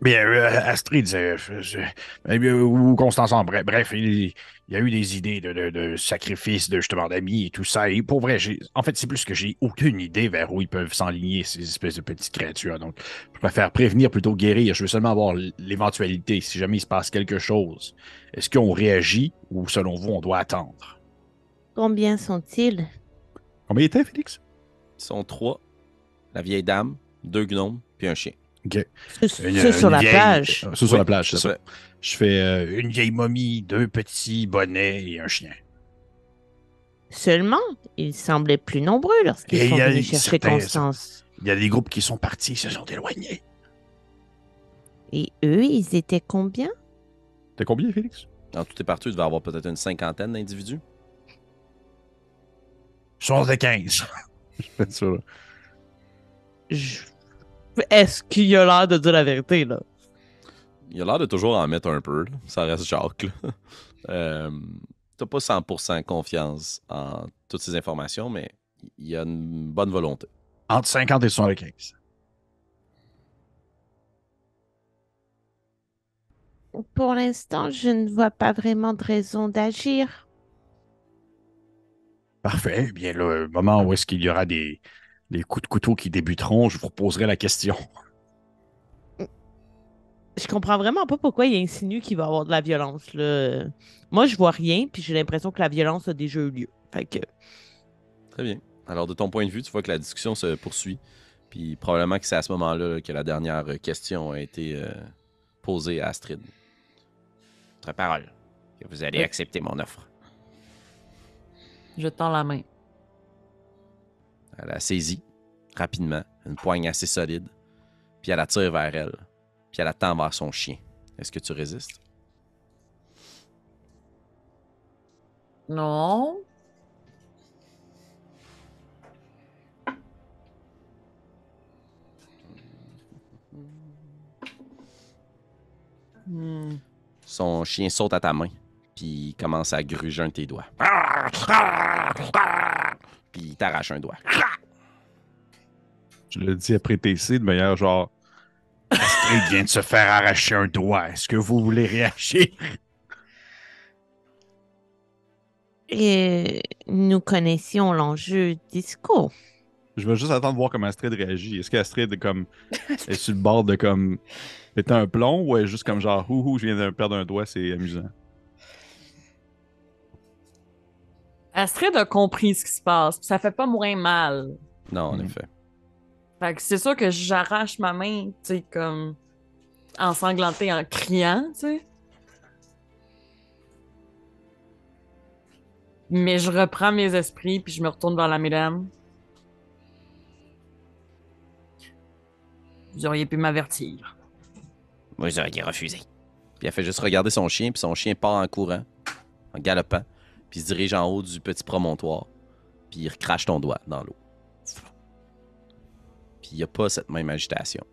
Bien, euh, Astrid euh, je- euh, ou Constance, bref, bref il, il y a eu des idées de, de, de sacrifices, de justement d'amis et tout ça. Et pour vrai, j'ai, en fait, c'est plus que j'ai aucune idée vers où ils peuvent s'enligner, ces espèces de petites créatures. Donc, je préfère prévenir plutôt que guérir. Je veux seulement avoir l'éventualité, si jamais il se passe quelque chose. Est-ce qu'on réagit ou, selon vous, on doit attendre? Combien sont-ils? Combien il était, Félix? Ils sont trois. La vieille dame, deux gnomes, puis un chien. Ceux Une- sur la vieille- plage. Ça, sur Oui, la plage, c'est c'est ça. ça. Je fais. euh, Une vieille momie, deux petits bonnets et un chien. Seulement, ils semblaient plus nombreux lorsqu'ils il sont venus chercher certains- Constance. Il y a des groupes qui sont partis, se sont éloignés. Et eux, ils étaient combien? T'as combien, Félix? En tout et partout, il devait y avoir peut-être une cinquantaine d'individus. Sont de 15. Je fais ça, là. Je- Est-ce qu'il a l'air de dire la vérité, là? Il a l'air de toujours en mettre un peu. là. Ça reste Jacques. là. Euh, T'as pas 100% confiance en toutes ces informations, mais il y a une bonne volonté. Entre 50 et 75. Pour l'instant, je ne vois pas vraiment de raison d'agir. Parfait. Eh Bien, le moment où est-ce qu'il y aura des, des coups de couteau qui débuteront, je vous reposerai la question. Je comprends vraiment pas pourquoi il insinue qu'il va y avoir de la violence. Là. Moi, je vois rien, puis j'ai l'impression que la violence a déjà eu lieu. Fait que, Très bien. Alors, de ton point de vue, tu vois que la discussion se poursuit. Puis probablement que c'est à ce moment-là là, que la dernière euh, question a été euh, posée à Astrid. Votre parole. Que vous allez Oui. accepter mon offre. Je tends la main. Elle a saisi rapidement, une poigne assez solide. Puis elle attire vers elle. Puis elle attend vers son chien. Est-ce que tu résistes? Non. Hmm. Son chien saute à ta main. Puis il commence à gruger un de tes doigts. Puis il t'arrache un doigt. Je le dis après TC de manière genre. Astrid vient de se faire arracher un doigt. Est-ce que vous voulez réagir? Et nous connaissions l'enjeu disco. Je vais juste attendre de voir comment Astrid réagit. Est-ce qu'Astrid est comme. est sur le bord de comme. péter un plomb ou est juste comme genre, ouhou, je viens de perdre un doigt, c'est amusant. Astrid a compris ce qui se passe. Ça fait pas moins mal. Non, en Mhm. effet. Fait que c'est sûr que j'arrache ma main, tu sais, comme ensanglantée en criant, tu sais. Mais je reprends mes esprits puis je me retourne vers la mesdames. Vous auriez pu m'avertir. Vous auriez refusé. Puis elle fait juste regarder son chien, puis son chien part en courant, en galopant, puis il se dirige en haut du petit promontoire, puis il recrache ton doigt dans l'eau. Puis il n'y a pas cette même agitation.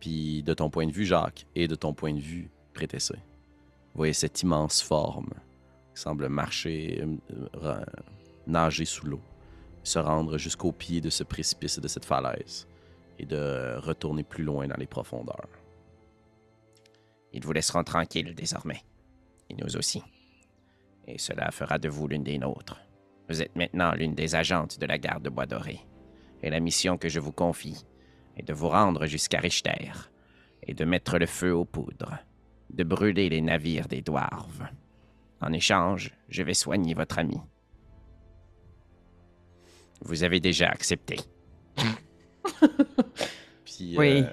Puis de ton point de vue, Jacques, et de ton point de vue, Prétessé, voyez cette immense forme qui semble marcher, euh, euh, nager sous l'eau, se rendre jusqu'au pied de ce précipice et de cette falaise, et de retourner plus loin dans les profondeurs. Ils vous laisseront tranquilles désormais. Et nous aussi. Et cela fera de vous l'une des nôtres. Vous êtes maintenant l'une des agentes de la garde de Bois Doré. Et la mission que je vous confie est de vous rendre jusqu'à Richter et de mettre le feu aux poudres, de brûler les navires des Dwarves. En échange, je vais soigner votre ami. Vous avez déjà accepté. Puis Oui. euh,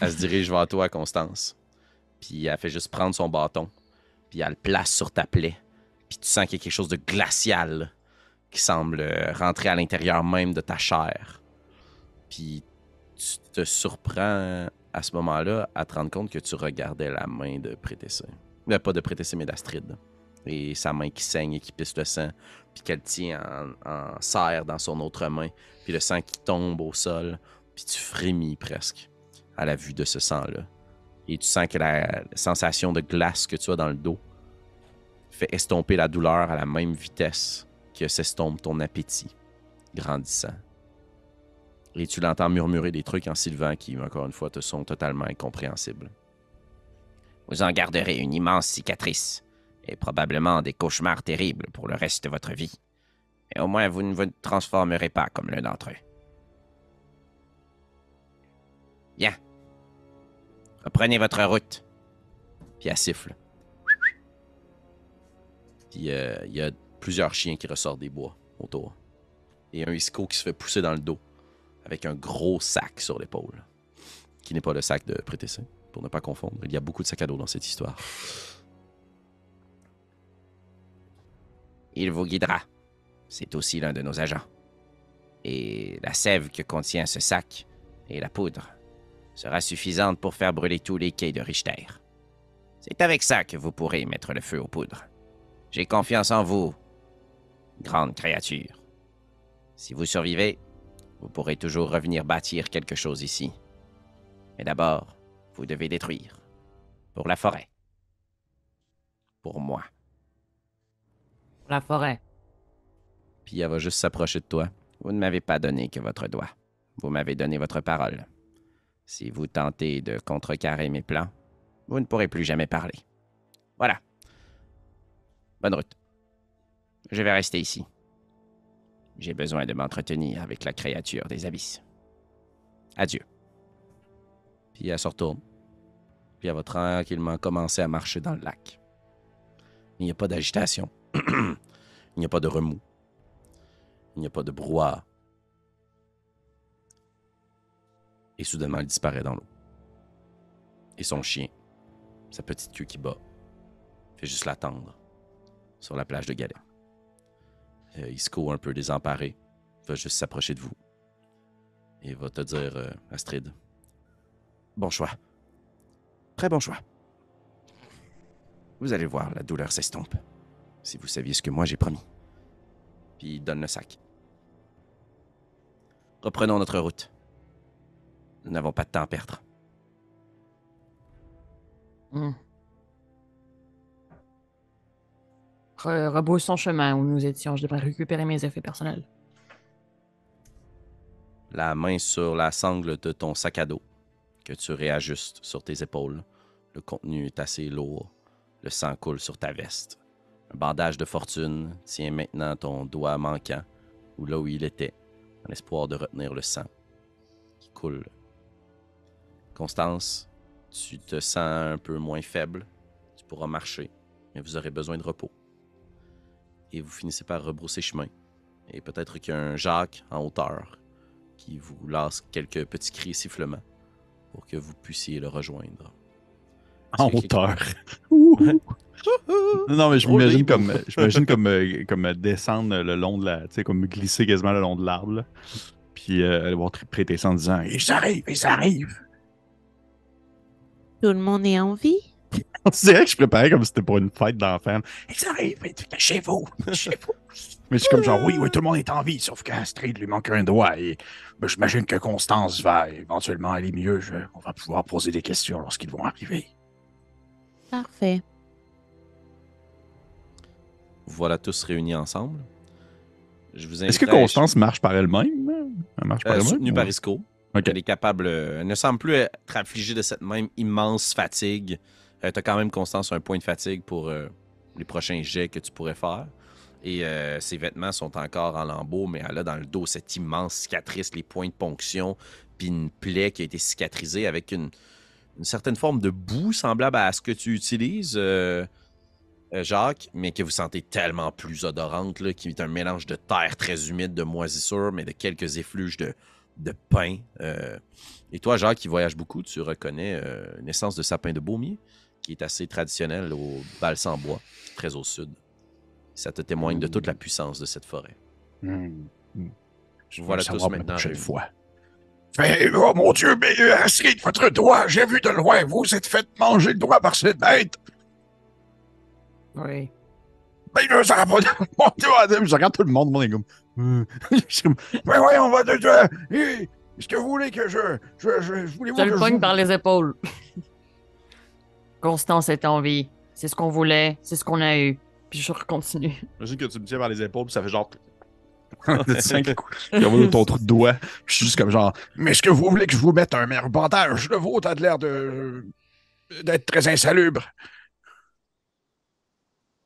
elle se dirige vers toi, Constance. Puis elle fait juste prendre son bâton. Puis elle le place sur ta plaie. Puis tu sens qu'il y a quelque chose de glacial qui semble euh, rentrer à l'intérieur même de ta chair. Puis tu te surprends à ce moment-là à te rendre compte que tu regardais la main de Prétessé. Euh, pas de Prétessé, mais d'Astrid. Et sa main qui saigne et qui pisse le sang. Puis qu'elle tient en, en serre dans son autre main. Puis le sang qui tombe au sol. Puis tu frémis presque à la vue de ce sang-là. Et tu sens que la sensation de glace que tu as dans le dos fait estomper la douleur à la même vitesse que s'estompe ton appétit, grandissant. Et tu l'entends murmurer des trucs en sylvan qui, encore une fois, te sont totalement incompréhensibles. Vous en garderez une immense cicatrice, et probablement des cauchemars terribles pour le reste de votre vie. Mais au moins, vous ne vous transformerez pas comme l'un d'entre eux. Bien. Reprenez votre route. Puis siffle. Puis euh, il y a plusieurs chiens qui ressortent des bois autour. Et un isco qui se fait pousser dans le dos avec un gros sac sur l'épaule. Qui n'est pas le sac de Prétessé, pour ne pas confondre. Il y a beaucoup de sacs à dos dans cette histoire. Il vous guidera. C'est aussi l'un de nos agents. Et la sève que contient ce sac et la poudre sera suffisante pour faire brûler tous les quais de Richter. C'est avec ça que vous pourrez mettre le feu aux poudres. J'ai confiance en vous, grande créature. Si vous survivez, vous pourrez toujours revenir bâtir quelque chose ici. Mais d'abord, vous devez détruire. Pour la forêt. Pour moi. La forêt. Puis elle va juste s'approcher de toi. Vous ne m'avez pas donné que votre doigt. Vous m'avez donné votre parole. Si vous tentez de contrecarrer mes plans, vous ne pourrez plus jamais parler. Voilà. Bonne route. Je vais rester ici. J'ai besoin de m'entretenir avec la créature des abysses. Adieu. Puis elle se retourne. Puis elle va tranquillement commencer à marcher dans le lac. Il n'y a pas d'agitation. Il n'y a pas de remous. Il n'y a pas de brouhaha. Et soudainement, elle disparaît dans l'eau. Et son chien, sa petite queue qui bat, fait juste l'attendre sur la plage de Galet. Euh, Isco, un peu désemparé, va juste s'approcher de vous. Et va te dire, euh, Astrid, Bon choix. Très bon choix. Vous allez voir, la douleur s'estompe. Si vous saviez ce que moi j'ai promis. Puis donne le sac. Reprenons notre route. Nous n'avons pas de temps à perdre. Hmm. Re- rebroussons chemin où nous étions. Je devrais récupérer mes effets personnels. La main sur la sangle de ton sac à dos que tu réajustes sur tes épaules. Le contenu est assez lourd. Le sang coule sur ta veste. Un bandage de fortune tient maintenant ton doigt manquant, ou là où il était, en espoir de retenir le sang qui coule. Constance, tu te sens un peu moins faible. Tu pourras marcher, mais vous aurez besoin de repos. Et vous finissez par rebrousser chemin. Et peut-être qu'il y a un Jacques en hauteur qui vous lance quelques petits cris et sifflements pour que vous puissiez le rejoindre. En hauteur. Non, non, mais je m'imagine comme, je m'imagine comme, euh, comme euh, descendre le long de la. Tu sais, comme glisser quasiment le long de l'arbre. là. Puis euh, aller voir prêter ça en disant Ils arrivent, ils arrivent. Tout le monde est en vie? On dirait que je préparais comme si c'était pour une fête d'enfants. Ils arrivent, chez vous, chez vous. Mais c'est comme genre, oui, oui, tout le monde est en vie, sauf qu'Astrid lui manque un doigt. Et ben, j'imagine que Constance va éventuellement aller mieux. Je- on va pouvoir poser des questions lorsqu'ils vont arriver. Parfait. Voilà tous réunis ensemble. Je vous Est-ce que Constance marche par elle-même? Elle marche par Euh, elle-même? soutenue ou- par Isco. Elle est capable. euh, elle ne semble plus être affligée de cette même immense fatigue. Tu as quand même, Constance, un point de fatigue pour euh, les prochains jets que tu pourrais faire. Et euh, ses vêtements sont encore en lambeaux, mais elle a dans le dos cette immense cicatrice, les points de ponction, puis une plaie qui a été cicatrisée avec une, certaine forme de boue semblable à ce que tu utilises, euh, euh, Jacques, mais que vous sentez tellement plus odorante, qui est un mélange de terre très humide, de moisissure, mais de quelques effluves de, de pain. euh. Et toi, Jacques, qui voyage beaucoup, tu reconnais euh, une essence de sapin de baumier, qui est assez traditionnelle au balsam bois, très au sud. Ça te témoigne de toute la puissance de cette forêt. Hmm. Je Voilà tous la maintenant prochaine réunis. fois. Mais, oh mon Dieu, mais euh, Astrid, votre doigt, j'ai vu de loin, vous êtes fait manger le doigt par cette bête. Oui. Mais là, ça va pas mon doigt. Je regarde tout le monde, mon est comme. Je Mais ouais, on va de. de- Hé, Est-ce que vous voulez que je. Je, je, je voulais Je voir le je pogne vous- par les épaules. Constance est en vie. C'est ce qu'on voulait, c'est ce qu'on a eu. Puis je continue. J'imagine que tu me tiens par les épaules, puis ça fait genre. qui coule. Qui envoie ton trou de doigt. Puis Je suis juste comme genre. Mais est-ce que vous voulez que je vous mette un meilleur bandage? Le vôtre a de l'air de. d'être très insalubre.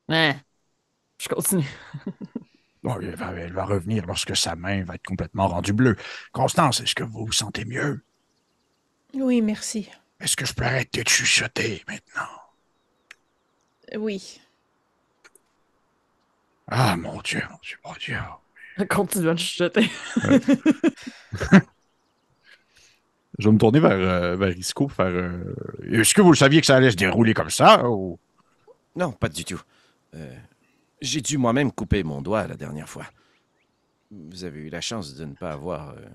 Ouais. Je continue. Bon, elle, va, elle va revenir lorsque sa main va être complètement rendue bleue. Constance, est-ce que vous vous sentez mieux? Oui, merci. Est-ce que je peux arrêter de chuchoter maintenant? Oui. Ah, mon Dieu, mon Dieu, mon Dieu. Continue à chuchoter. Je vais me tourner vers, euh, vers Isco pour faire. euh, Est-ce que vous le saviez que ça allait se dérouler comme ça? Ou... Non, pas du tout. Euh, J'ai dû moi-même couper mon doigt la dernière fois. Vous avez eu la chance de ne pas avoir euh,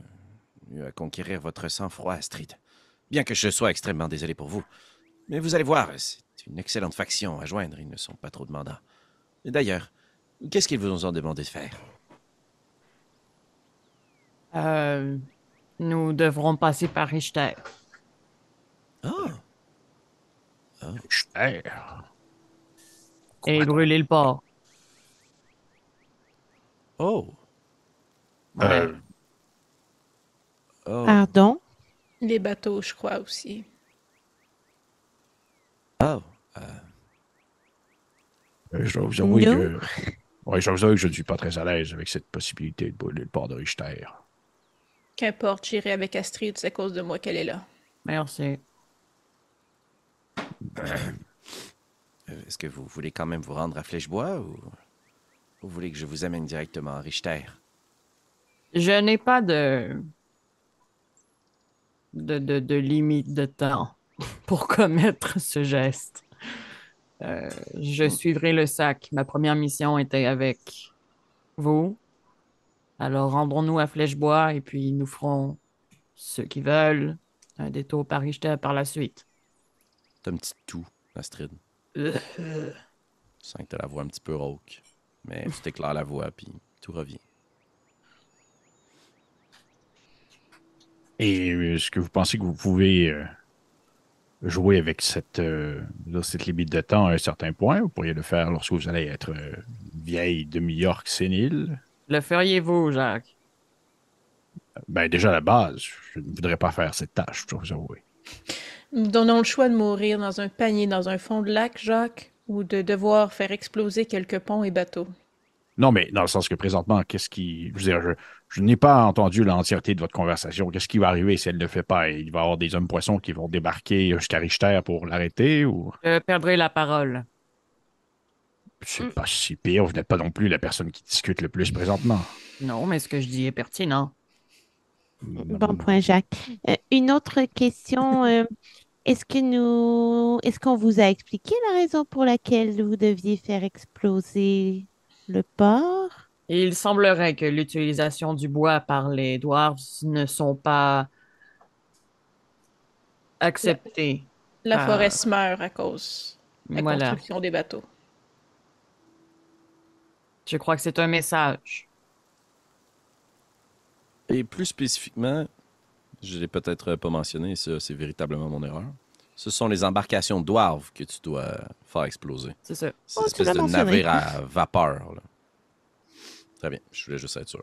eu à conquérir votre sang-froid, Astrid. Bien que je sois extrêmement désolé pour vous. Mais vous allez voir, c'est une excellente faction à joindre. Ils ne sont pas trop demandants. Et D'ailleurs, qu'est-ce qu'ils vous ont demandé de faire? Euh, nous devrons passer par Richter. Ah! Cher. et brûler le port. Oh! Euh, Oh! Pardon? Les bateaux, je crois aussi. Oh! euh, je dois vous avouer Non. que. Oui, je dois vous avouer que je ne suis pas très à l'aise avec cette possibilité de brûler le port de Richter. Qu'importe, j'irai avec Astrid, c'est à cause de moi qu'elle est là. Merci. Euh, Est-ce que vous voulez quand même vous rendre à Flèchebois ou vous voulez que je vous amène directement à Richter? Je n'ai pas de... De, de, de limite de temps pour commettre ce geste. Euh, je suivrai le sac. Ma première mission était avec vous. Alors rendons-nous à Flèchebois et puis nous ferons ceux qui veulent Un détour par Richter par la suite. T'as un petit tout, Astrid. Euh, Tu sens que t'as la voix un petit peu rauque. Mais tu t'éclaires la voix, puis tout revient. Et euh, est-ce que vous pensez que vous pouvez euh, jouer avec cette, euh, cette limite de temps à un certain point? Vous pourriez le faire lorsque vous allez être vieille demi-orque sénile? Le feriez-vous, Jacques? Ben, déjà à la base, je ne voudrais pas faire cette tâche, je dois vous avouer. Nous donnons le choix de mourir dans un panier dans un fond de lac, Jacques, ou de devoir faire exploser quelques ponts et bateaux. Non, mais dans le sens que présentement, qu'est-ce qui. Je veux dire, je, je n'ai pas entendu l'entièreté de votre conversation. Qu'est-ce qui va arriver si elle ne le fait pas? Il va y avoir des hommes poissons qui vont débarquer jusqu'à Richter pour l'arrêter ou? Je perdrai la parole. C'est pas si pire. Vous n'êtes pas non plus la personne qui discute le plus présentement. Non, mais ce que je dis est pertinent. Bon point, Jacques. Euh, une autre question. euh, est-ce que nous, est-ce qu'on vous a expliqué la raison pour laquelle vous deviez faire exploser le port? Et il semblerait que l'utilisation du bois par les dwarves ne sont pas acceptées. La forêt se meurt à cause de la Voilà. construction des bateaux. Je crois que c'est un message. Et plus spécifiquement, je l'ai peut-être pas mentionné, ça c'est véritablement mon erreur. Ce sont les embarcations dwarves que tu dois faire exploser. C'est ça. C'est Oh, une espèce de navire à vapeur. là. Très bien, je voulais juste être sûr.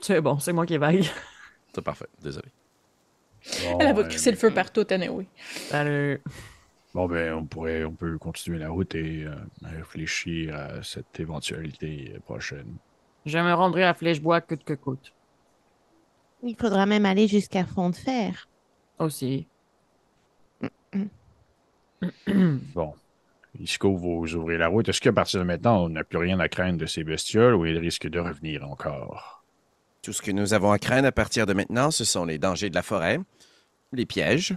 C'est bon, c'est moi qui vague. C'est parfait, désolé. Bon, Elle va euh, crisser le feu partout, anyway. Salut. Bon, ben, on pourrait, on peut continuer la route et euh, réfléchir à cette éventualité prochaine. Je me rendrai à Flèche-Bois coûte que coûte. Il faudra même aller jusqu'à Fond de Fer. Aussi. Bon. Isco, vous ouvrez la route. Est-ce qu'à partir de maintenant, on n'a plus rien à craindre de ces bestioles ou ils risquent de revenir encore? Tout ce que nous avons à craindre à partir de maintenant, ce sont les dangers de la forêt, les pièges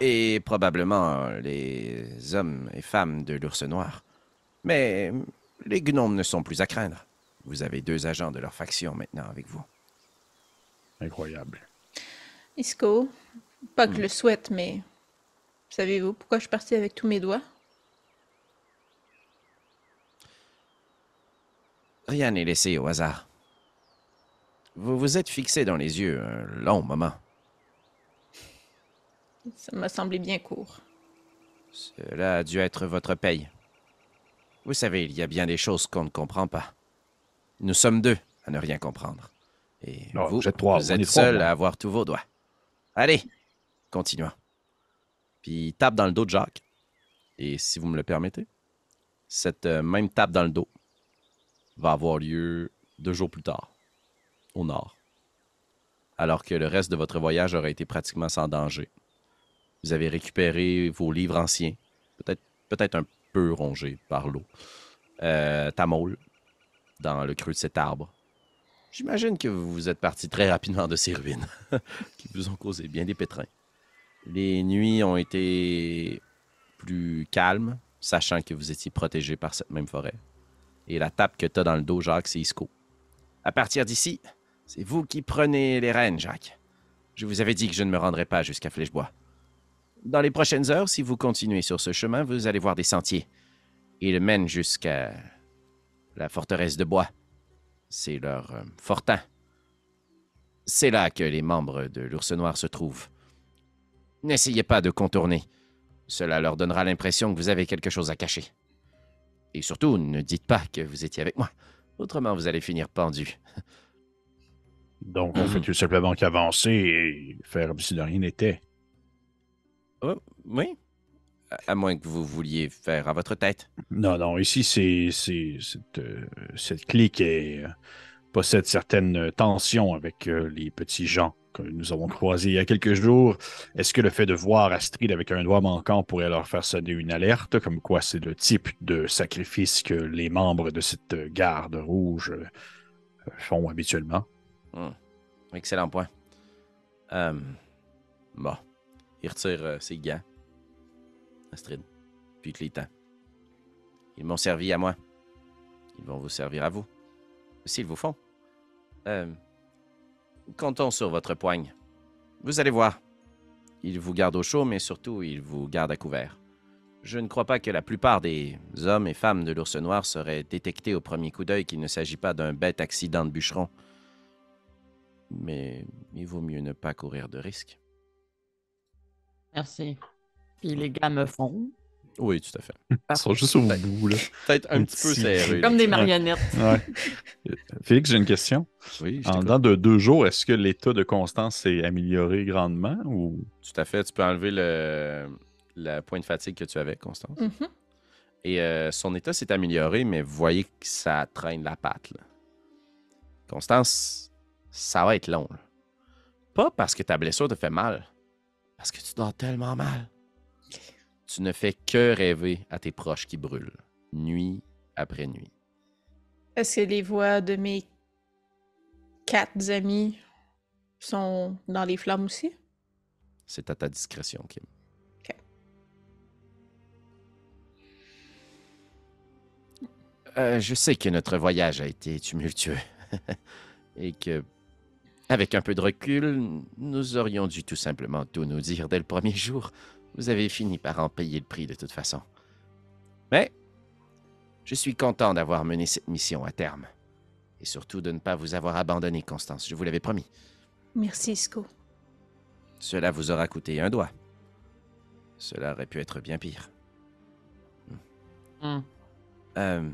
et probablement euh, les hommes et femmes de l'ours noir. Mais les gnomes ne sont plus à craindre. Vous avez deux agents de leur faction maintenant avec vous. Incroyable. Isco, pas que je Hmm. le souhaite, mais savez-vous pourquoi je suis partie avec tous mes doigts? Rien n'est laissé au hasard. Vous vous êtes fixé dans les yeux un long moment. Ça m'a semblé bien court. Cela a dû être votre paye. Vous savez, il y a bien des choses qu'on ne comprend pas. Nous sommes deux à ne rien comprendre. Et Non, vous, vous êtes trois, vous êtes trois, seul moi. à avoir tous vos doigts. Allez, continuons. Puis tape dans le dos de Jacques. Et si vous me le permettez, cette euh, même tape dans le dos va avoir lieu deux jours plus tard, au nord. Alors que le reste de votre voyage aurait été pratiquement sans danger. Vous avez récupéré vos livres anciens, peut-être peut-être un peu rongés par l'eau. Euh, dans le creux de cet arbre. J'imagine que vous êtes parti très rapidement de ces ruines, qui vous ont causé bien des pétrins. Les nuits ont été plus calmes, sachant que vous étiez protégé par cette même forêt. Et la tape que t'as dans le dos, Jacques, c'est Isco. À partir d'ici, c'est vous qui prenez les rênes, Jacques. Je vous avais dit que je ne me rendrais pas jusqu'à Flèchebois. Dans les prochaines heures, si vous continuez sur ce chemin, vous allez voir des sentiers. Ils mènent jusqu'à la forteresse de bois. C'est leur euh, fortin. C'est là que les membres de l'ours noir se trouvent. N'essayez pas de contourner. Cela leur donnera l'impression que vous avez quelque chose à cacher. Et surtout, ne dites pas que vous étiez avec moi. Autrement, vous allez finir pendu. Donc, on fait tout simplement qu'avancer et faire comme si de rien n'était. Oh, oui? À, à moins que vous vouliez faire à votre tête. Non, non, ici, c'est c'est- cette, euh, cette clique est, euh, possède certaines tensions avec euh, les petits gens que nous avons croisés il y a quelques jours. Est-ce que le fait de voir Astrid avec un doigt manquant pourrait leur faire sonner une alerte, comme quoi c'est le type de sacrifice que les membres de cette garde rouge euh, font habituellement? Excellent point. Euh, bon. Il retire euh, ses gants. Astrid. Puis les tend. Ils m'ont servi à moi. Ils vont vous servir à vous. S'ils vous font. Euh, comptons sur votre poigne. Vous allez voir. il vous garde au chaud, mais surtout, il vous garde à couvert. Je ne crois pas que la plupart des hommes et femmes de l'ours noir seraient détectés au premier coup d'œil qu'il ne s'agit pas d'un bête accident de bûcheron. Mais il vaut mieux ne pas courir de risques. Merci. Puis les gars me font. Oui, tout à fait. Ils sont juste au bout, là. Peut-être un Un petit peu serré. Comme là. des marionnettes. Ouais. Félix, j'ai une question. Oui, En dedans de deux jours, est-ce que l'état de Constance s'est amélioré grandement ou? Tout à fait. Tu peux enlever le, le point de fatigue que tu avais, Constance. Mhm. Et euh, son état s'est amélioré, mais vous voyez que ça traîne la patte. là. Constance, ça va être long. là. Pas parce que ta blessure te fait mal, parce que tu dors tellement mal. Tu ne fais que rêver à tes proches qui brûlent, nuit après nuit. Est-ce que les voix de mes quatre amis sont dans les flammes aussi? C'est à ta discrétion, Kim. Ok. Euh, je sais que notre voyage a été tumultueux et que, avec un peu de recul, nous aurions dû tout simplement tout nous dire dès le premier jour. Vous avez fini par en payer le prix de toute façon. Mais je suis content d'avoir mené cette mission à terme. Et surtout de ne pas vous avoir abandonné, Constance. Je vous l'avais promis. Merci, Isco. Cela vous aura coûté un doigt. Cela aurait pu être bien pire. Hmm. Euh,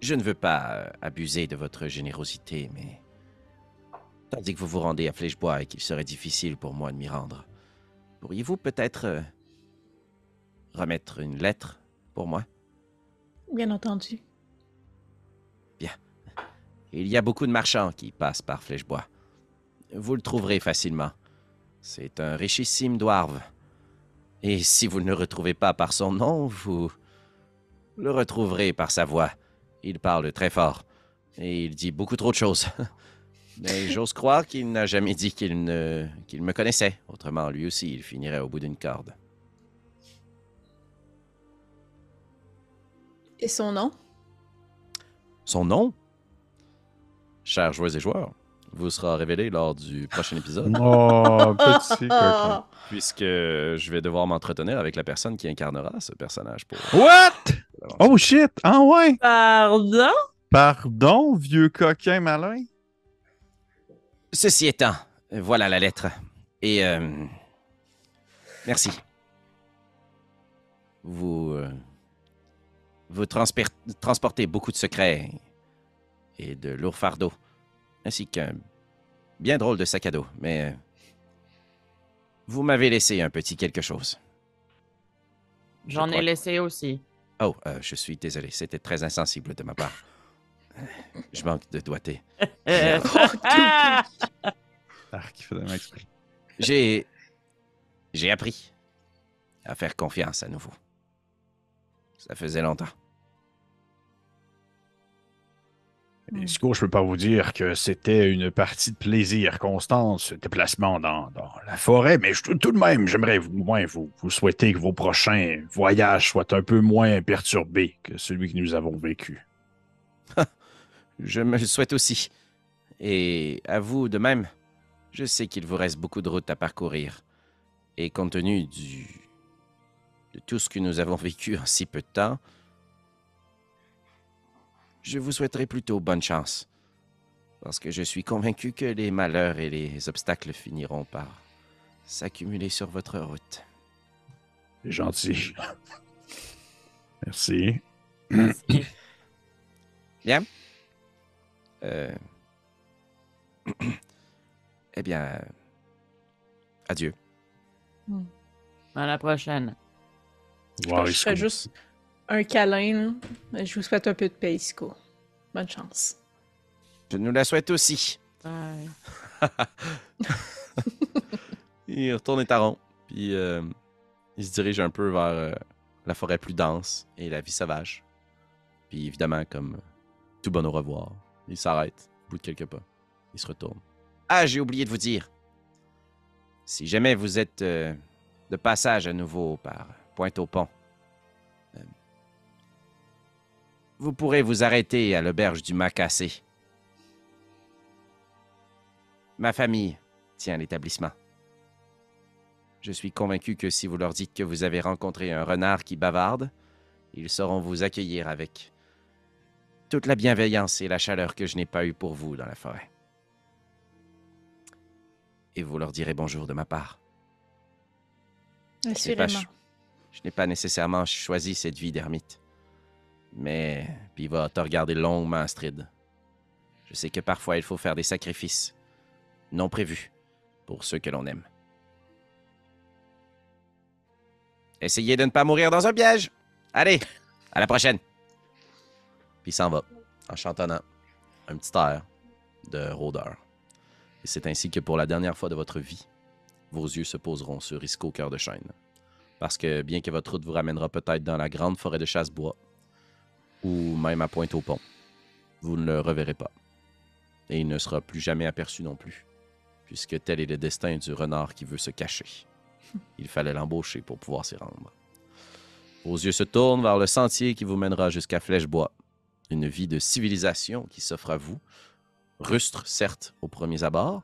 je ne veux pas euh, abuser de votre générosité, mais tandis que vous vous rendez à Flèchebois et qu'il serait difficile pour moi de m'y rendre, pourriez-vous peut-être euh, remettre une lettre pour moi? Bien entendu. Il y a beaucoup de marchands qui passent par Flèchebois. Vous le trouverez facilement. C'est un richissime dwarve. Et si vous ne le retrouvez pas par son nom, vous le retrouverez par sa voix. Il parle très fort. Et il dit beaucoup trop de choses. Mais j'ose croire qu'il n'a jamais dit qu'il ne qu'il me connaissait. Autrement, lui aussi, il finirait au bout d'une corde. Et son nom? Son nom? Chers joueurs et joueurs, vous sera révélé lors du prochain épisode. Oh, petit coquin. Puisque je vais devoir m'entretenir avec la personne qui incarnera ce personnage pour What? Oh shit! Ah ouais! Pardon? Pardon, vieux coquin malin? Ceci étant, voilà la lettre. Et euh, merci. Vous euh, vous transportez beaucoup de secrets et de lourds fardeaux, ainsi qu'un bien drôle de sac à dos. Mais euh, vous m'avez laissé un petit quelque chose. Je J'en ai laissé aussi. Oh, je suis désolé, c'était très insensible de ma part. Je manque de doigté. Ah. J'ai. J'ai appris à faire confiance à nouveau. Ça faisait longtemps. Esco, je peux pas vous dire que c'était une partie de plaisir constant, ce déplacement dans, dans la forêt, mais je- tout de même, j'aimerais au moins vous, vous souhaiter que vos prochains voyages soient un peu moins perturbés que celui que nous avons vécu. Je me le souhaite aussi. Et à vous de même. Je sais qu'il vous reste beaucoup de route à parcourir. Et compte tenu du. de tout ce que nous avons vécu en si peu de temps, je vous souhaiterais plutôt bonne chance. Parce que je suis convaincu que les malheurs et les obstacles finiront par s'accumuler sur votre route. C'est gentil. Merci. Euh... eh bien, euh, adieu. À la prochaine. Je Esco. fais juste un câlin. là. Je vous souhaite un peu de paix, Isco. Bonne chance. Je nous la souhaite aussi. Bye. Il retourne les tarons, puis euh, il se dirige un peu vers euh, la forêt plus dense et la vie sauvage. Puis évidemment, comme tout bon au revoir, il s'arrête bout de quelques pas. Il se retourne. Ah, j'ai oublié de vous dire. Si jamais vous êtes euh, de passage à nouveau par Pointe-au-Pont, euh, vous pourrez vous arrêter à l'auberge du Macassé. Ma famille tient l'établissement. Je suis convaincu que si vous leur dites que vous avez rencontré un renard qui bavarde, ils sauront vous accueillir avec toute la bienveillance et la chaleur que je n'ai pas eue pour vous dans la forêt. Et vous leur direz bonjour de ma part. Je Assurément. ch- Je n'ai pas nécessairement choisi cette vie d'ermite. Mais puis va te regarder longuement, Astrid. Je sais que parfois il faut faire des sacrifices non prévus pour ceux que l'on aime. Essayez de ne pas mourir dans un piège. Allez, à la prochaine. Puis il s'en va, en chantonnant un petit air de rôdeur. Et c'est ainsi que pour la dernière fois de votre vie, vos yeux se poseront sur Isco Cœur de Chêne. Parce que bien que votre route vous ramènera peut-être dans la grande forêt de chasse-bois, ou même à Pointe-au-Pont, vous ne le reverrez pas. Et il ne sera plus jamais aperçu non plus, puisque tel est le destin du renard qui veut se cacher. Il fallait l'embaucher pour pouvoir s'y rendre. Vos yeux se tournent vers le sentier qui vous mènera jusqu'à Flèchebois, une vie de civilisation qui s'offre à vous, rustre certes aux premiers abords,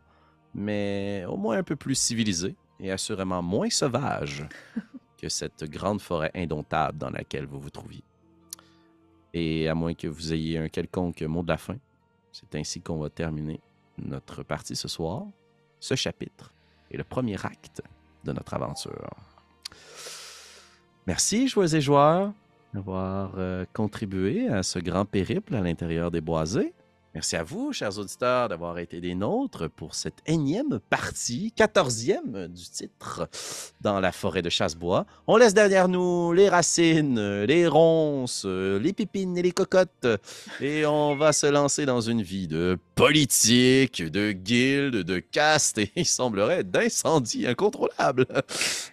mais au moins un peu plus civilisée et assurément moins sauvage que cette grande forêt indomptable dans laquelle vous vous trouviez. Et à moins que vous ayez un quelconque mot de la fin, c'est ainsi qu'on va terminer notre partie ce soir, ce chapitre et le premier acte de notre aventure. Merci, joueurs et joueurs, d'avoir euh, contribué à ce grand périple à l'intérieur des boisés. Merci à vous, chers auditeurs, d'avoir été des nôtres pour cette énième partie, quatorzième du titre, dans la forêt de Chassebois. On laisse derrière nous les racines, les ronces, les pipines et les cocottes, et on va se lancer dans une vie de politique, de guilde, de caste, et il semblerait d'incendie incontrôlable.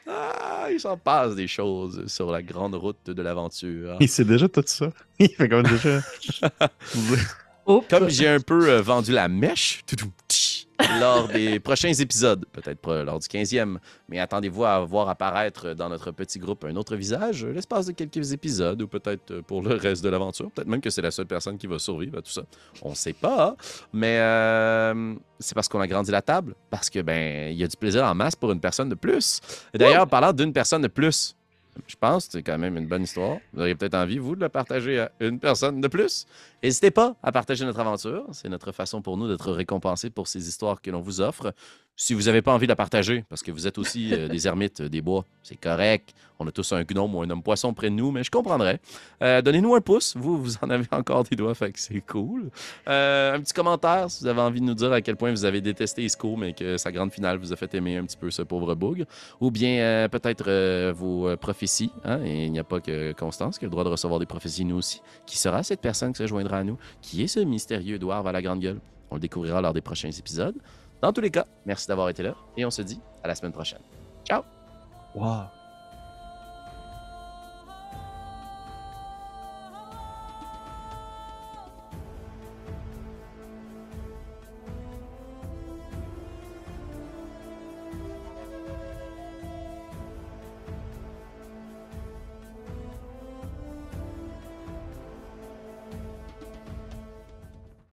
Ah, il s'en passe des choses sur la grande route de l'aventure. Il sait déjà tout ça. Il fait comme déjà. Oups. Comme j'ai un peu euh, vendu la mèche toutou, tch, lors des prochains épisodes, peut-être pas lors du 15e, mais attendez-vous à voir apparaître dans notre petit groupe un autre visage euh, l'espace de quelques épisodes ou peut-être euh, pour le reste de l'aventure. Peut-être même que c'est la seule personne qui va survivre à tout ça. On sait pas, mais euh, c'est parce qu'on a grandi la table, parce que ben il y a du plaisir en masse pour une personne de plus. Et D'ailleurs, parlant d'une personne de plus, je pense que c'est quand même une bonne histoire. Vous auriez peut-être envie, vous, de la partager à une personne de plus. N'hésitez pas à partager notre aventure. C'est notre façon pour nous d'être récompensés pour ces histoires que l'on vous offre. Si vous n'avez pas envie de la partager, parce que vous êtes aussi euh, des ermites euh, des bois, c'est correct. On a tous un gnome ou un homme poisson près de nous, mais je comprendrais. Euh, Donnez-nous un pouce. Vous, vous en avez encore des doigts, fait que c'est cool. Un petit commentaire si vous avez envie de nous dire à quel point vous avez détesté Isco, mais que sa grande finale vous a fait aimer un petit peu ce pauvre bougre. Ou bien peut-être vos prophéties. hein, Et il n'y a pas que Constance qui a le droit de recevoir des prophéties, nous aussi. Qui sera cette personne qui se joindra à nous? Qui est ce mystérieux dwarf à la grande gueule? On le découvrira lors des prochains épisodes. Dans tous les cas, merci d'avoir été là et on se dit à la semaine prochaine. Ciao!